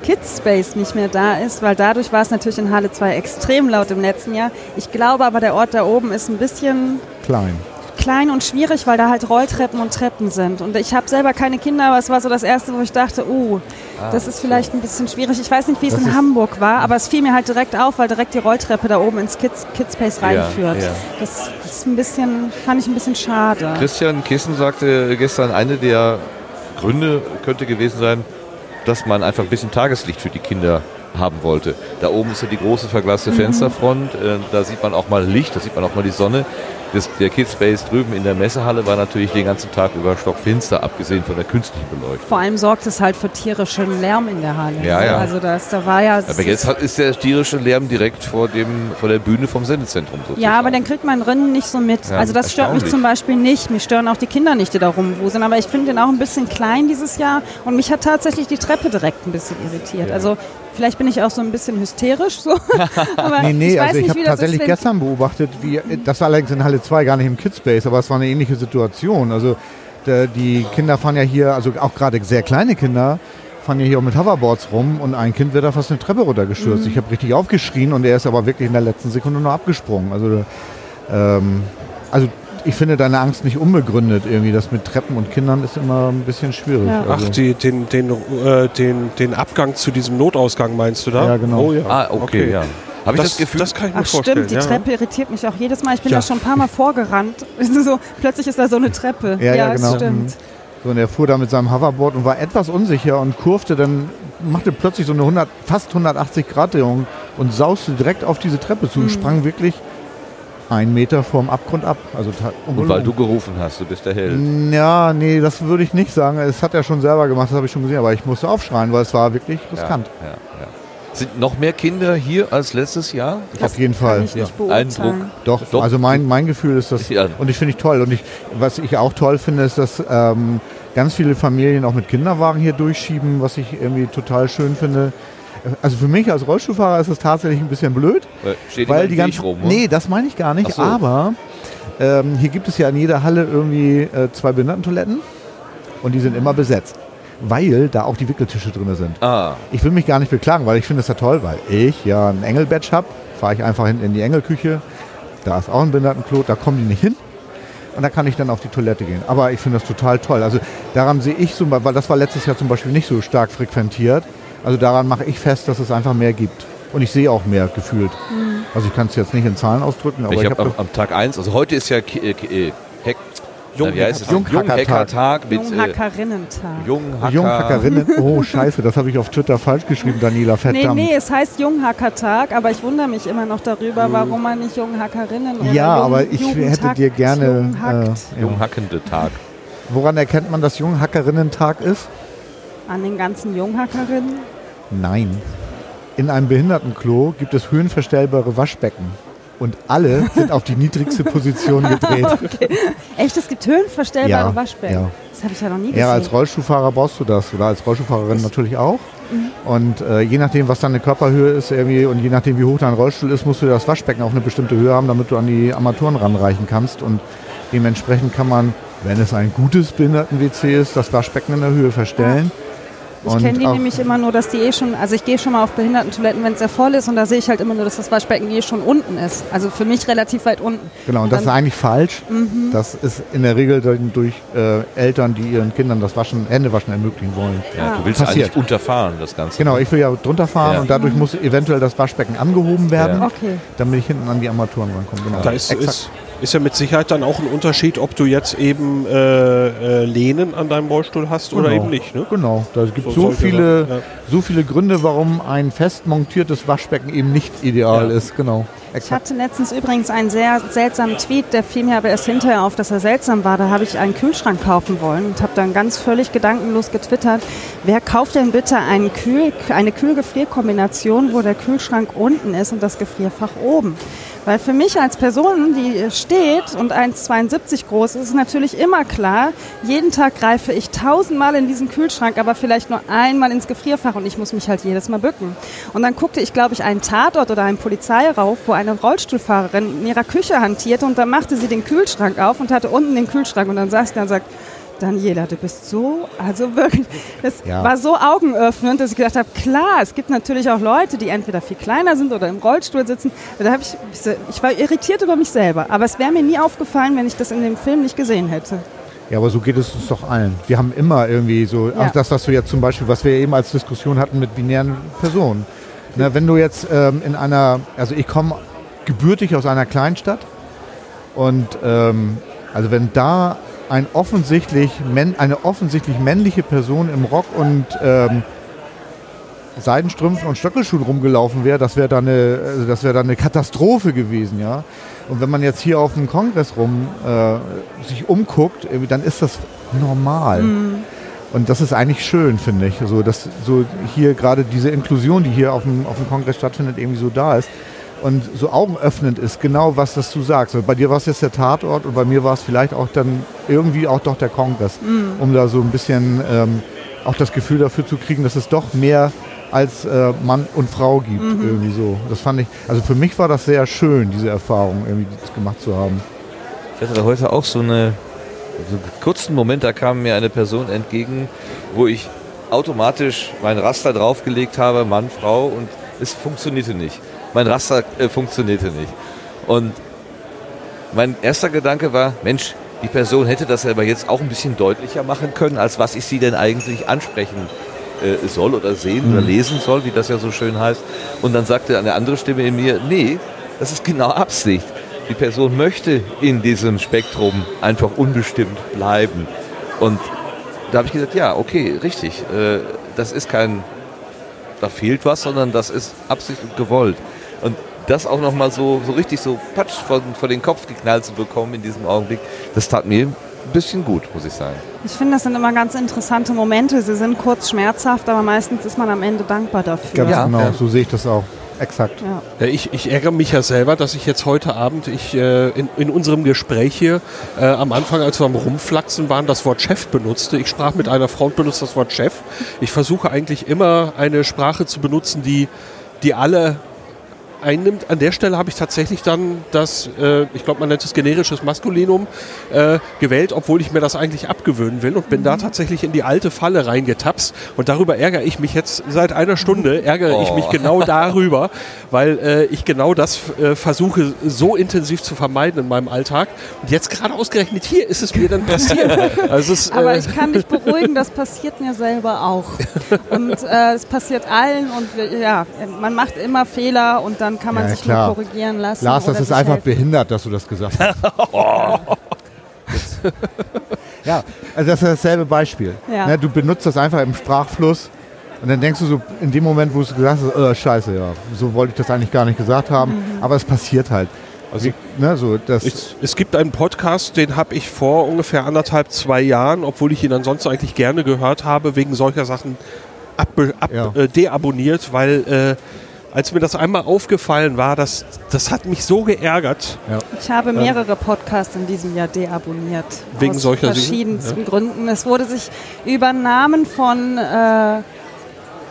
Kids Space nicht mehr da ist, weil dadurch war es natürlich in Halle 2 extrem laut im letzten Jahr. Ich glaube aber, der Ort da oben ist ein bisschen Klein. klein und schwierig, weil da halt Rolltreppen und Treppen sind. Und ich habe selber keine Kinder, aber es war so das Erste, wo ich dachte, uh, das ist vielleicht ein bisschen schwierig. Ich weiß nicht, wie es in Hamburg war, aber es fiel mir halt direkt auf, weil direkt die Rolltreppe da oben ins Kids, Kids Space reinführt. ja. Das ist ein bisschen, fand ich ein bisschen schade. Christian Kissen sagte gestern, eine der Gründe könnte gewesen sein, dass man einfach ein bisschen Tageslicht für die Kinder haben wollte. Da oben ist ja die große verglaste Fensterfront, äh, da sieht man auch mal Licht, da sieht man auch mal die Sonne. Das, der Kidspace drüben in der Messehalle war natürlich den ganzen Tag über stockfinster, abgesehen von der künstlichen Beleuchtung. Vor allem sorgt es halt für tierischen Lärm in der Halle. Ja, ja. Also das, da war ja. Aber jetzt hat, ist der tierische Lärm direkt vor, dem, vor der Bühne vom Sendezentrum sozusagen. ja, aber den kriegt man drinnen nicht so mit. Ja, also das stört mich zum Beispiel nicht. Mich stören auch die Kinder nicht, die da rumwuseln. Aber ich finde den auch ein bisschen klein dieses Jahr. Und mich hat tatsächlich die Treppe direkt ein bisschen irritiert. Also vielleicht bin ich auch so ein bisschen hysterisch. So. aber Nee, nee, ich weiß also ich habe tatsächlich ist, gestern beobachtet, wie, das war allerdings in Halle 2 gar nicht im Kidspace, aber es war eine ähnliche Situation. Also die Kinder fahren ja hier, also auch gerade sehr kleine Kinder, fahren ja hier auch mit Hoverboards rum und ein Kind wird da fast eine Treppe runtergestürzt. Mhm. Ich habe richtig aufgeschrien und er ist aber wirklich in der letzten Sekunde nur abgesprungen. Also, ähm, also ich finde deine Angst nicht unbegründet irgendwie. Das mit Treppen und Kindern ist immer ein bisschen schwierig. Ja. Ach, Also, die, den, den, äh, den, den Abgang zu diesem Notausgang meinst du da? Ja, genau. Oh, ja. Ah, okay, ja. Habe ich das, Gefühl, das kann ich mir Ach vorstellen. stimmt, die ja. Treppe irritiert mich auch jedes Mal. Ich bin Ja. da schon ein paar Mal vorgerannt. so, plötzlich ist da so eine Treppe. Ja, ja, genau. stimmt. So, und er fuhr da mit seinem Hoverboard und war etwas unsicher und kurfte dann, machte plötzlich so eine 100, fast 180 Grad Drehung und sauste direkt auf diese Treppe zu und sprang wirklich einen Meter vorm Abgrund ab. Also Und weil du gerufen hast, du bist der Held. Ja, nee, das würde ich nicht sagen. Es hat er schon selber gemacht, das habe ich schon gesehen, aber ich musste aufschreien, weil es war wirklich riskant. Ja, ja, ja. Sind noch mehr Kinder hier als letztes Jahr? Ich Auf jeden Fall. Eindruck. Doch, Doch. also mein, mein Gefühl ist das, und ich finde ich toll. Und ich, was ich auch toll finde, ist, dass ähm, ganz viele Familien auch mit Kinderwagen hier durchschieben, was ich irgendwie total schön finde. Also für mich als Rollstuhlfahrer ist es tatsächlich ein bisschen blöd, Äh, Steht weil die Weg ganzen, rum. oder? nee, das meine ich gar nicht, so. aber ähm, hier gibt es ja in jeder Halle irgendwie äh, zwei Behindertentoiletten und die sind immer besetzt, weil da auch die Wickeltische drin sind. Ah, Ich will mich gar nicht beklagen, weil ich finde es ja toll, weil ich ja ein Engelbadge habe, fahre ich einfach hinten in die Engelküche, da ist auch ein Behindertenklo, da kommen die nicht hin und da kann ich dann auf die Toilette gehen. Aber ich finde das total toll. Also daran sehe ich so, weil das war letztes Jahr zum Beispiel nicht so stark frequentiert, also daran mache ich fest, dass es einfach mehr gibt. Und ich sehe auch mehr gefühlt. Also ich kann es jetzt nicht in Zahlen ausdrücken, aber ich ich, habe am, am Tag 1, also heute ist ja äh, äh, Heck, Jung- na, wie heißt es? Junghackertag. Äh, Junghackerinnentag. Junghacker. Junghackerinnen. Oh Scheiße, das habe ich auf Twitter falsch geschrieben, Daniela, Nee, verdammt. nee, es heißt Junghackertag, aber ich wundere mich immer noch darüber, warum man nicht Junghackerinnen oder Ja, Jung- aber ich hätte Jugendhackt, dir gerne... Junghackt. Äh, ja. Junghackende Tag. Woran erkennt man, dass Junghackerinnen-Tag ist? An den ganzen Junghackerinnen. Nein. In einem Behindertenklo gibt es höhenverstellbare Waschbecken. Und alle sind auf die niedrigste Position gedreht. Echt, es gibt höhenverstellbare Ja, Waschbecken. ja. Das habe ich ja noch nie gesehen. Ja, als Rollstuhlfahrer brauchst du das. Oder als Rollstuhlfahrerin natürlich auch. Mhm. Und äh, je nachdem, was deine Körperhöhe ist irgendwie und je nachdem, wie hoch dein Rollstuhl ist, musst du das Waschbecken auf eine bestimmte Höhe haben, damit du an die Armaturen ranreichen kannst. Und dementsprechend kann man, wenn es ein gutes Behinderten-WC ist, das Waschbecken in der Höhe verstellen. Ich Und kenne die auch- nämlich immer nur, dass die eh schon, also ich gehe schon mal auf Behindertentoiletten, wenn es sehr voll ist und da sehe ich halt immer nur, dass das Waschbecken eh schon unten ist. Also für mich relativ weit unten. Genau, und das ist eigentlich falsch. Mhm. Das ist in der Regel durch äh, Eltern, die ihren Kindern das Waschen, Händewaschen ermöglichen wollen. Ja, Ah. du willst Passiert. eigentlich unterfahren, das Ganze. Genau, ich will ja drunter fahren Ja. und dadurch muss eventuell das Waschbecken angehoben werden, Ja. Okay. damit ich hinten an die Armaturen rankomme. Genau. Da ist, Exakt. ist, ist ja mit Sicherheit dann auch ein Unterschied, ob du jetzt eben äh, äh, Lehnen an deinem Rollstuhl hast oder Genau. eben nicht. Ne? Genau, da gibt So so, viele, ja. so viele Gründe, warum ein fest montiertes Waschbecken eben nicht ideal Ja. ist. Genau. Ich hatte letztens übrigens einen sehr seltsamen Tweet, der fiel mir aber erst hinterher auf, dass er seltsam war. Da habe ich einen Kühlschrank kaufen wollen und habe dann ganz völlig gedankenlos getwittert, wer kauft denn bitte einen Kühl, eine Kühl-Gefrier-Kombination, wo der Kühlschrank unten ist und das Gefrierfach oben? Weil für mich als Person, die steht und 1,72 groß ist, ist natürlich immer klar, jeden Tag greife ich tausendmal in diesen Kühlschrank, aber vielleicht nur einmal ins Gefrierfach und ich muss mich halt jedes Mal bücken. Und dann guckte ich, glaube ich, einen Tatort oder einen Polizeirauf, wo eine Rollstuhlfahrerin in ihrer Küche hantierte und dann machte sie den Kühlschrank auf und hatte unten den Kühlschrank und dann saß sie da und sagt, Daniela, du bist so, also wirklich, das Ja. war so augenöffnend, dass ich gedacht habe, klar, es gibt natürlich auch Leute, die entweder viel kleiner sind oder im Rollstuhl sitzen. Da habe ich, ich war irritiert über mich selber, aber es wäre mir nie aufgefallen, wenn ich das in dem Film nicht gesehen hätte. Ja, aber so geht es uns doch allen. Wir haben immer irgendwie so, Ja. auch das, was du jetzt zum Beispiel, was wir eben als Diskussion hatten mit binären Personen. Na, wenn du jetzt ähm, in einer, also ich komme gebürtig aus einer Kleinstadt und ähm, also wenn da ein offensichtlich, eine offensichtlich männliche Person im Rock und ähm, Seidenstrümpfen und Stöckelschuhen rumgelaufen wäre, das wäre dann eine, also das wäre dann eine Katastrophe gewesen, ja. Und wenn man jetzt hier auf dem Kongress rum äh, sich umguckt, irgendwie, dann ist das normal. Und das ist eigentlich schön, finde ich. So, dass so hier gerade diese Inklusion, die hier auf dem, auf dem Kongress stattfindet, irgendwie so da ist. Und so augenöffnend ist, genau was das du sagst. Also bei dir war es jetzt der Tatort und bei mir war es vielleicht auch dann irgendwie auch doch der Kongress, um da so ein bisschen ähm, auch das Gefühl dafür zu kriegen, dass es doch mehr als äh, Mann und Frau gibt. Irgendwie so. Das fand ich, also für mich war das sehr schön, diese Erfahrung irgendwie das gemacht zu haben. Ich hatte da heute auch so eine so einen kurzen Moment, da kam mir eine Person entgegen, wo ich automatisch mein Raster draufgelegt habe, Mann, Frau, und es funktionierte nicht. Mein Raster äh, funktionierte nicht. Und mein erster Gedanke war, Mensch, die Person hätte das aber jetzt auch ein bisschen deutlicher machen können, als was ich sie denn eigentlich ansprechen äh, soll oder sehen oder lesen soll, wie das ja so schön heißt. Und dann sagte eine andere Stimme in mir, nee, das ist genau Absicht. Die Person möchte in diesem Spektrum einfach unbestimmt bleiben. Und da habe ich gesagt, ja, okay, richtig. Äh, das ist kein, da fehlt was, sondern das ist Absicht und gewollt. Und das auch nochmal so, so richtig so patsch vor, vor den Kopf geknallt zu bekommen in diesem Augenblick, das tat mir ein bisschen gut, muss ich sagen. Ich finde, das sind immer ganz interessante Momente. Sie sind kurz schmerzhaft, aber meistens ist man am Ende dankbar dafür. Ganz Ja. genau, Ja. so sehe ich das auch. Exakt. Ja. Ich, ich ärgere mich ja selber, dass ich jetzt heute Abend ich, äh, in, in unserem Gespräch hier äh, am Anfang, als wir am Rumflaxen waren, das Wort Chef benutzte. Ich sprach mit einer Frau und benutze das Wort Chef. Ich versuche eigentlich immer eine Sprache zu benutzen, die, die alle einnimmt. An der Stelle habe ich tatsächlich dann das, äh, ich glaube, man nennt es generisches Maskulinum, äh, gewählt, obwohl ich mir das eigentlich abgewöhnen will und bin da tatsächlich in die alte Falle reingetapst. Und darüber ärgere ich mich jetzt seit einer Stunde, ärgere ich Oh. mich genau darüber, weil äh, ich genau das äh, versuche so intensiv zu vermeiden in meinem Alltag. Und jetzt gerade ausgerechnet hier ist es mir dann passiert. Also es Aber äh, ich kann dich beruhigen, das passiert mir selber auch. Und äh, es passiert allen und ja, man macht immer Fehler und dann kann man Ja, sich klar. nur korrigieren lassen. Lars, das ist einfach helfen. behindert, dass du das gesagt hast. ja, also das ist dasselbe Beispiel. Ja. Ne, du benutzt das einfach im Sprachfluss und dann denkst du so, in dem Moment, wo du es gesagt hast, äh, scheiße, ja, so wollte ich das eigentlich gar nicht gesagt haben, Mhm. aber es passiert halt. Also- ne, so, das, Es, es gibt einen Podcast, den habe ich vor ungefähr anderthalb, zwei Jahren, obwohl ich ihn ansonsten eigentlich gerne gehört habe, wegen solcher Sachen abbe- ab, Ja. äh, deabonniert, weil äh, als mir das einmal aufgefallen war, das, das hat mich so geärgert. Ich habe mehrere Podcasts in diesem Jahr deabonniert. Wegen aus solcher verschiedensten Gründen. Es wurde sich über Namen von, äh,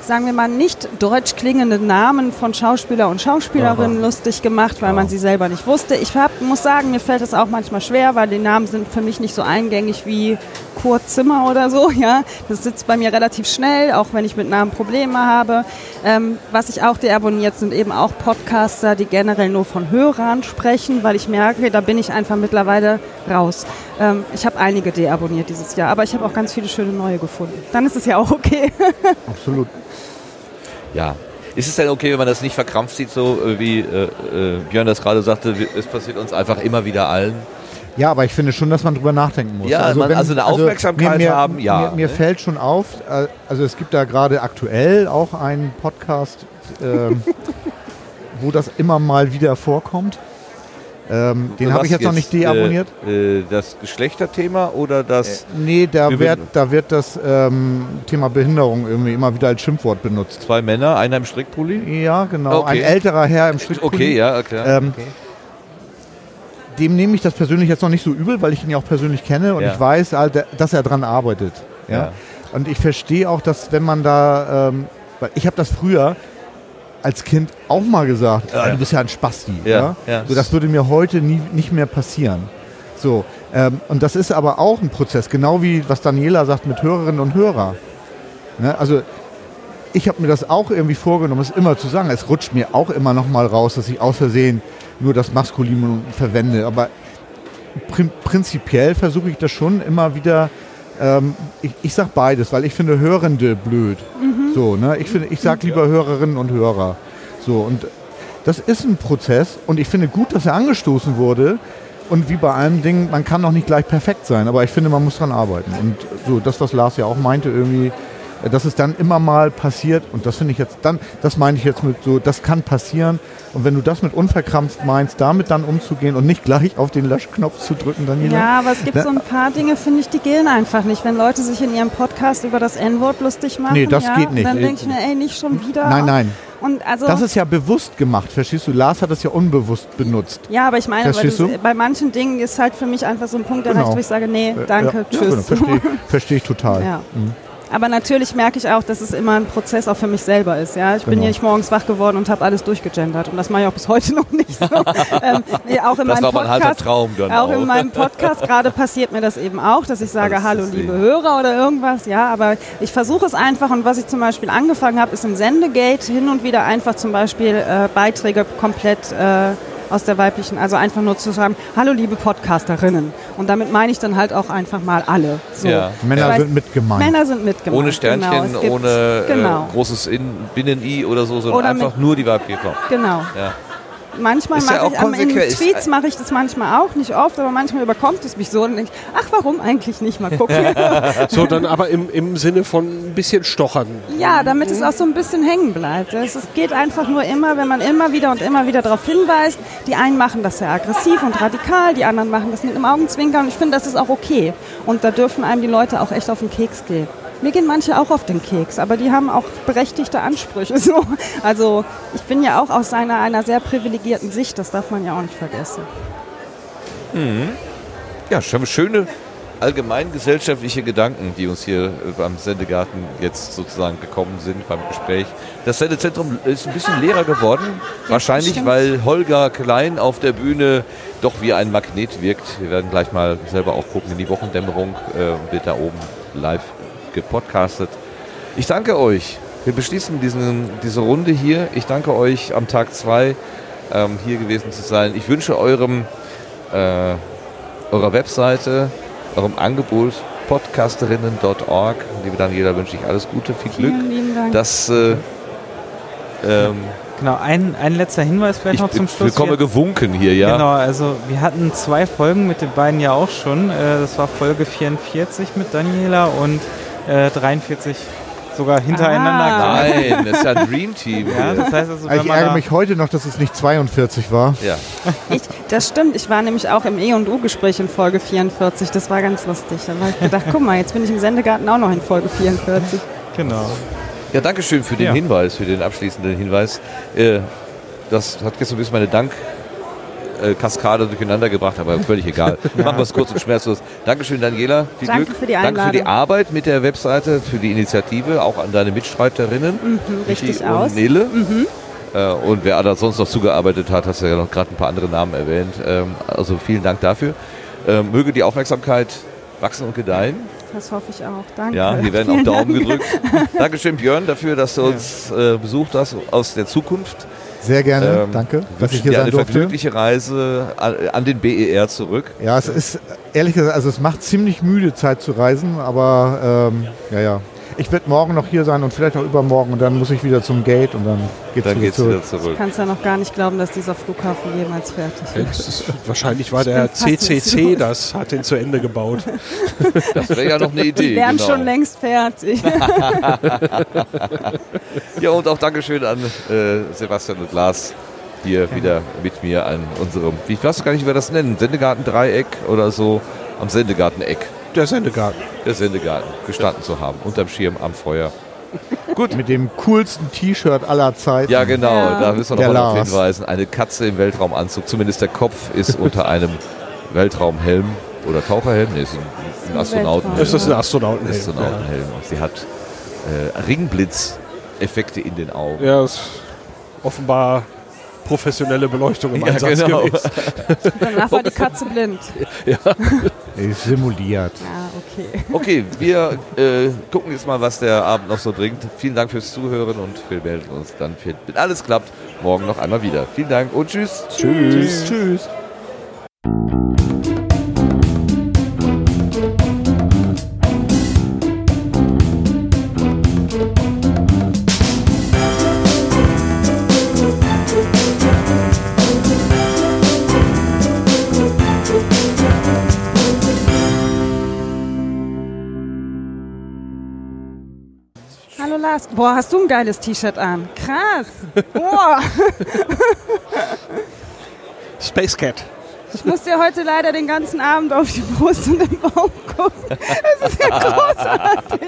sagen wir mal, nicht deutsch klingende Namen von Schauspieler und Schauspielerinnen lustig gemacht, weil man sie selber nicht wusste. Ich hab, muss sagen, mir fällt es auch manchmal schwer, weil die Namen sind für mich nicht so eingängig wie Kurt Zimmer oder so. Ja, Das sitzt bei mir relativ schnell, auch wenn ich mit Namen Probleme habe. Ähm, was ich auch deabonniert, sind eben auch Podcaster, die generell nur von Hörern sprechen, weil ich merke, da bin ich einfach mittlerweile raus. Ähm, ich habe einige deabonniert dieses Jahr, aber ich habe auch ganz viele schöne neue gefunden. Dann ist es ja auch okay. absolut. Ja. Ist es denn okay, wenn man das nicht verkrampft sieht, so äh, wie äh, äh, Björn das gerade sagte, es passiert uns einfach immer wieder allen? Ja, aber ich finde schon, dass man drüber nachdenken muss. Ja, man- also eine Aufmerksamkeit mir, mir, haben, ja, Mir, mir ne? fällt schon auf, äh, also es gibt da gerade aktuell auch einen Podcast, ähm, wo das immer mal wieder vorkommt. Ähm, den habe ich jetzt noch nicht deabonniert. Äh, äh, das Geschlechterthema oder das... Nee, da Wir wird, da wird das ähm, Thema Behinderung irgendwie immer wieder als Schimpfwort benutzt. Zwei Männer, einer im Strickpulli? Ja, genau. Okay. Ein älterer Herr im Strickpulli. Okay, ja, klar. Ähm, Dem nehme ich das persönlich jetzt noch nicht so übel, weil ich ihn ja auch persönlich kenne und Ja. ich weiß, halt, dass er dran arbeitet. Ja? Ja. Und ich verstehe auch, dass wenn man da, ähm, ich habe das früher als Kind auch mal gesagt, äh, du bist ja ein Spasti. Ja, ja. So, das würde mir heute nie, nicht mehr passieren. So, ähm, und das ist aber auch ein Prozess, genau wie was Daniela sagt mit Hörerinnen und Hörer. Ne? Also ich habe mir das auch irgendwie vorgenommen, es immer zu sagen. Es rutscht mir auch immer noch mal raus, dass ich aus Versehen nur das Maskulinum verwende. Aber prin prinzipiell versuche ich das schon immer wieder. Ähm, ich, ich sage beides, weil ich finde Hörende blöd. So, ne? Ich finde, ich sage lieber Hörerinnen und Hörer. So und das ist ein Prozess und ich finde gut, dass er angestoßen wurde. Und wie bei allen Dingen, man kann noch nicht gleich perfekt sein, aber ich finde, man muss dran arbeiten. Und so, das, was Lars ja auch meinte, irgendwie, dass es dann immer mal passiert, und das finde ich jetzt dann, das meine ich jetzt mit so, das kann passieren. Und wenn du das mit unverkrampft meinst, damit dann umzugehen und nicht gleich auf den Löschknopf zu drücken, Daniela. Ja, aber es gibt Ne? so ein paar Dinge, finde ich, die gehen einfach nicht. Wenn Leute sich in ihrem Podcast über das N-Wort lustig machen, Nee, das ja, geht nicht. dann denke ich mir, ey, nicht schon wieder. Nein, nein. Und also, Das ist ja bewusst gemacht, verstehst du? Lars hat das ja unbewusst benutzt. ja, aber ich meine, du, bei manchen Dingen ist halt für mich einfach so ein Punkt Genau. erreicht, wo ich sage, nee, danke, ja, tschüss. Ja, genau, verstehe ich, verstehe ich total. Ja. Aber natürlich merke ich auch, dass es immer ein Prozess auch für mich selber ist. Ja? Ich bin Genau. ja nicht morgens wach geworden und habe alles durchgegendert. Und das mache ich auch bis heute noch nicht so. ähm, nee, auch in Das meinem war aber ein halber Podcast, Traum dann auch auch. in meinem Podcast gerade passiert mir das eben auch, dass ich sage, Das hallo liebe Hörer oder irgendwas. Ja, aber ich versuche es einfach. Und was ich zum Beispiel angefangen habe, ist im Sendegate hin und wieder einfach zum Beispiel äh, Beiträge komplett äh, aus der weiblichen, also einfach nur zu schreiben, hallo liebe Podcasterinnen. Und damit meine ich dann halt auch einfach mal alle. So. Ja. Männer sind mit gemeint. Männer sind mitgemacht. Ohne Sternchen, genau. Gibt- ohne genau. äh, großes In Binnen-I oder so, sondern Oder einfach mit- nur die weibliche Form. Genau. Ja. Manchmal ja mache auch ich, am- in. Tweets mache ich das manchmal auch, nicht oft, aber manchmal überkommt es mich so und denke, ach, warum eigentlich nicht mal gucken? So, dann aber im, im Sinne von ein bisschen stochern. ja, damit es auch so ein bisschen hängen bleibt. Es, es geht einfach nur immer, wenn man immer wieder und immer wieder darauf hinweist, die einen machen das sehr aggressiv und radikal, die anderen machen das mit einem Augenzwinkern und ich finde, das ist auch okay. Und da dürfen einem die Leute auch echt auf den Keks gehen. Mir gehen manche auch auf den Keks, aber die haben auch berechtigte Ansprüche. So. Also ich bin ja auch aus einer, einer sehr privilegierten Sicht, das darf man ja auch nicht vergessen. Ja, schon schöne allgemeingesellschaftliche Gedanken, die uns hier äh, beim Sendegarten jetzt sozusagen gekommen sind beim Gespräch. Das Sendezentrum ist ein bisschen leerer geworden. Wahrscheinlich, stimmt. weil Holger Klein auf der Bühne doch wie ein Magnet wirkt. Wir werden gleich mal selber auch gucken in die Wochendämmerung äh, und wird da oben live gepodcastet. Ich danke euch. Wir beschließen diesen, diese Runde hier. Ich danke euch am Tag 2 ähm, hier gewesen zu sein. Ich wünsche eurem äh, eurer Webseite, eurem Angebot podcasterinnen.org. Liebe Daniela, wünsche ich alles Gute, viel Glück. Vielen lieben Dank. dass äh, ähm, Genau, ein, ein letzter Hinweis vielleicht ich noch zum Schluss. bekomme Wir- gewunken hier, ja. Genau, also wir hatten zwei Folgen mit den beiden ja auch schon. Äh, Das war Folge 44 mit Daniela und äh, 43 sogar hintereinander. Ah. Nein, das ist ja ein Dream Team. Ja, das heißt also, wenn Ich ärgere mich heute noch, dass es nicht 42 war. Ja. Ich, das stimmt, ich war nämlich auch im E&U-Gespräch in Folge 44, das war ganz lustig. Da habe ich gedacht, guck mal, jetzt bin ich im Sendegarten auch noch in Folge 44. genau. ja, danke schön für den Ja. Hinweis, für den abschließenden Hinweis. Äh, das hat jetzt so ein bisschen meine Dank. Äh, Kaskade durcheinander gebracht, aber völlig egal. Machen wir es kurz und schmerzlos. Dankeschön, Daniela. Viel Danke Glück. für die Danke für die Einladung. Arbeit mit der Webseite, für die Initiative, auch an deine Mitstreiterinnen. Mhm, richtig Michi aus. Und Nele. Äh, und wer da sonst noch zugearbeitet hat, hast du ja noch gerade ein paar andere Namen erwähnt. Ähm, also vielen Dank dafür. Ähm, möge die Aufmerksamkeit wachsen und gedeihen. Das hoffe ich auch. Danke. Ja, hier werden auch Daumen gedrückt. Dankeschön, Björn, dafür, dass du uns äh, besucht hast aus der Zukunft. Sehr gerne, Ähm, danke, dass ich hier sein eine durfte. vergnügliche Reise an, an den BER zurück. Ja, es ist ehrlich gesagt, also es macht ziemlich müde Zeit zu reisen, aber ähm, ja, ja. Ich werde morgen noch hier sein und vielleicht auch übermorgen und dann muss ich wieder zum Gate und dann geht's Dann wieder geht's zurück. wieder zurück. Du kannst ja noch gar nicht glauben, dass dieser Flughafen jemals fertig ist. Wahrscheinlich war Ich der. CCC, das hat den zu Ende gebaut. Das wäre ja noch eine Idee. Die wären genau. schon längst fertig. Ja, und auch Dankeschön an äh, Sebastian und Lars hier wieder mit mir an unserem, ich weiß gar nicht, wie wir das nennen, Sendegarten-Dreieck oder so, am Sendegarten-Eck, Der Sendegarten. der Sendegarten, gestanden zu haben, unterm Schirm am Feuer. Gut. Mit dem coolsten T-Shirt aller Zeiten. Ja, genau, Ja. da müssen wir Der noch mal darauf hinweisen. Eine Katze im Weltraumanzug, zumindest der Kopf ist unter einem Weltraumhelm oder Taucherhelm, nee, ist ein, ein Astronautenhelm. Ist das ein Astronautenhelm? Astronautenhelm. Und sie hat äh, Ringblitz-Effekte in den Augen. Ja, ist offenbar professionelle Beleuchtung im Ja, Einsatz genau. gewesen. Danach war die Katze blind. Ist simuliert. Ja, okay. Okay, wir äh, gucken jetzt mal, was der Abend noch so bringt. Vielen Dank fürs Zuhören und wir melden uns dann, wenn alles klappt, morgen noch einmal wieder. Vielen Dank und tschüss. Tschüss. Tschüss. Hallo Boah, hast du ein geiles T-Shirt an. Krass. Boah. Space Cat. Ich muss dir heute leider den ganzen Abend auf die Brust und den Bauch gucken. Das ist ja großartig.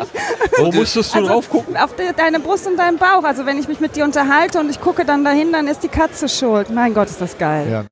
Wo musstest du Also, drauf gucken? Auf de, deine Brust und deinen Bauch. Also wenn ich mich mit dir unterhalte und ich gucke dann dahin, dann ist die Katze schuld. Mein Gott, ist das geil. Ja.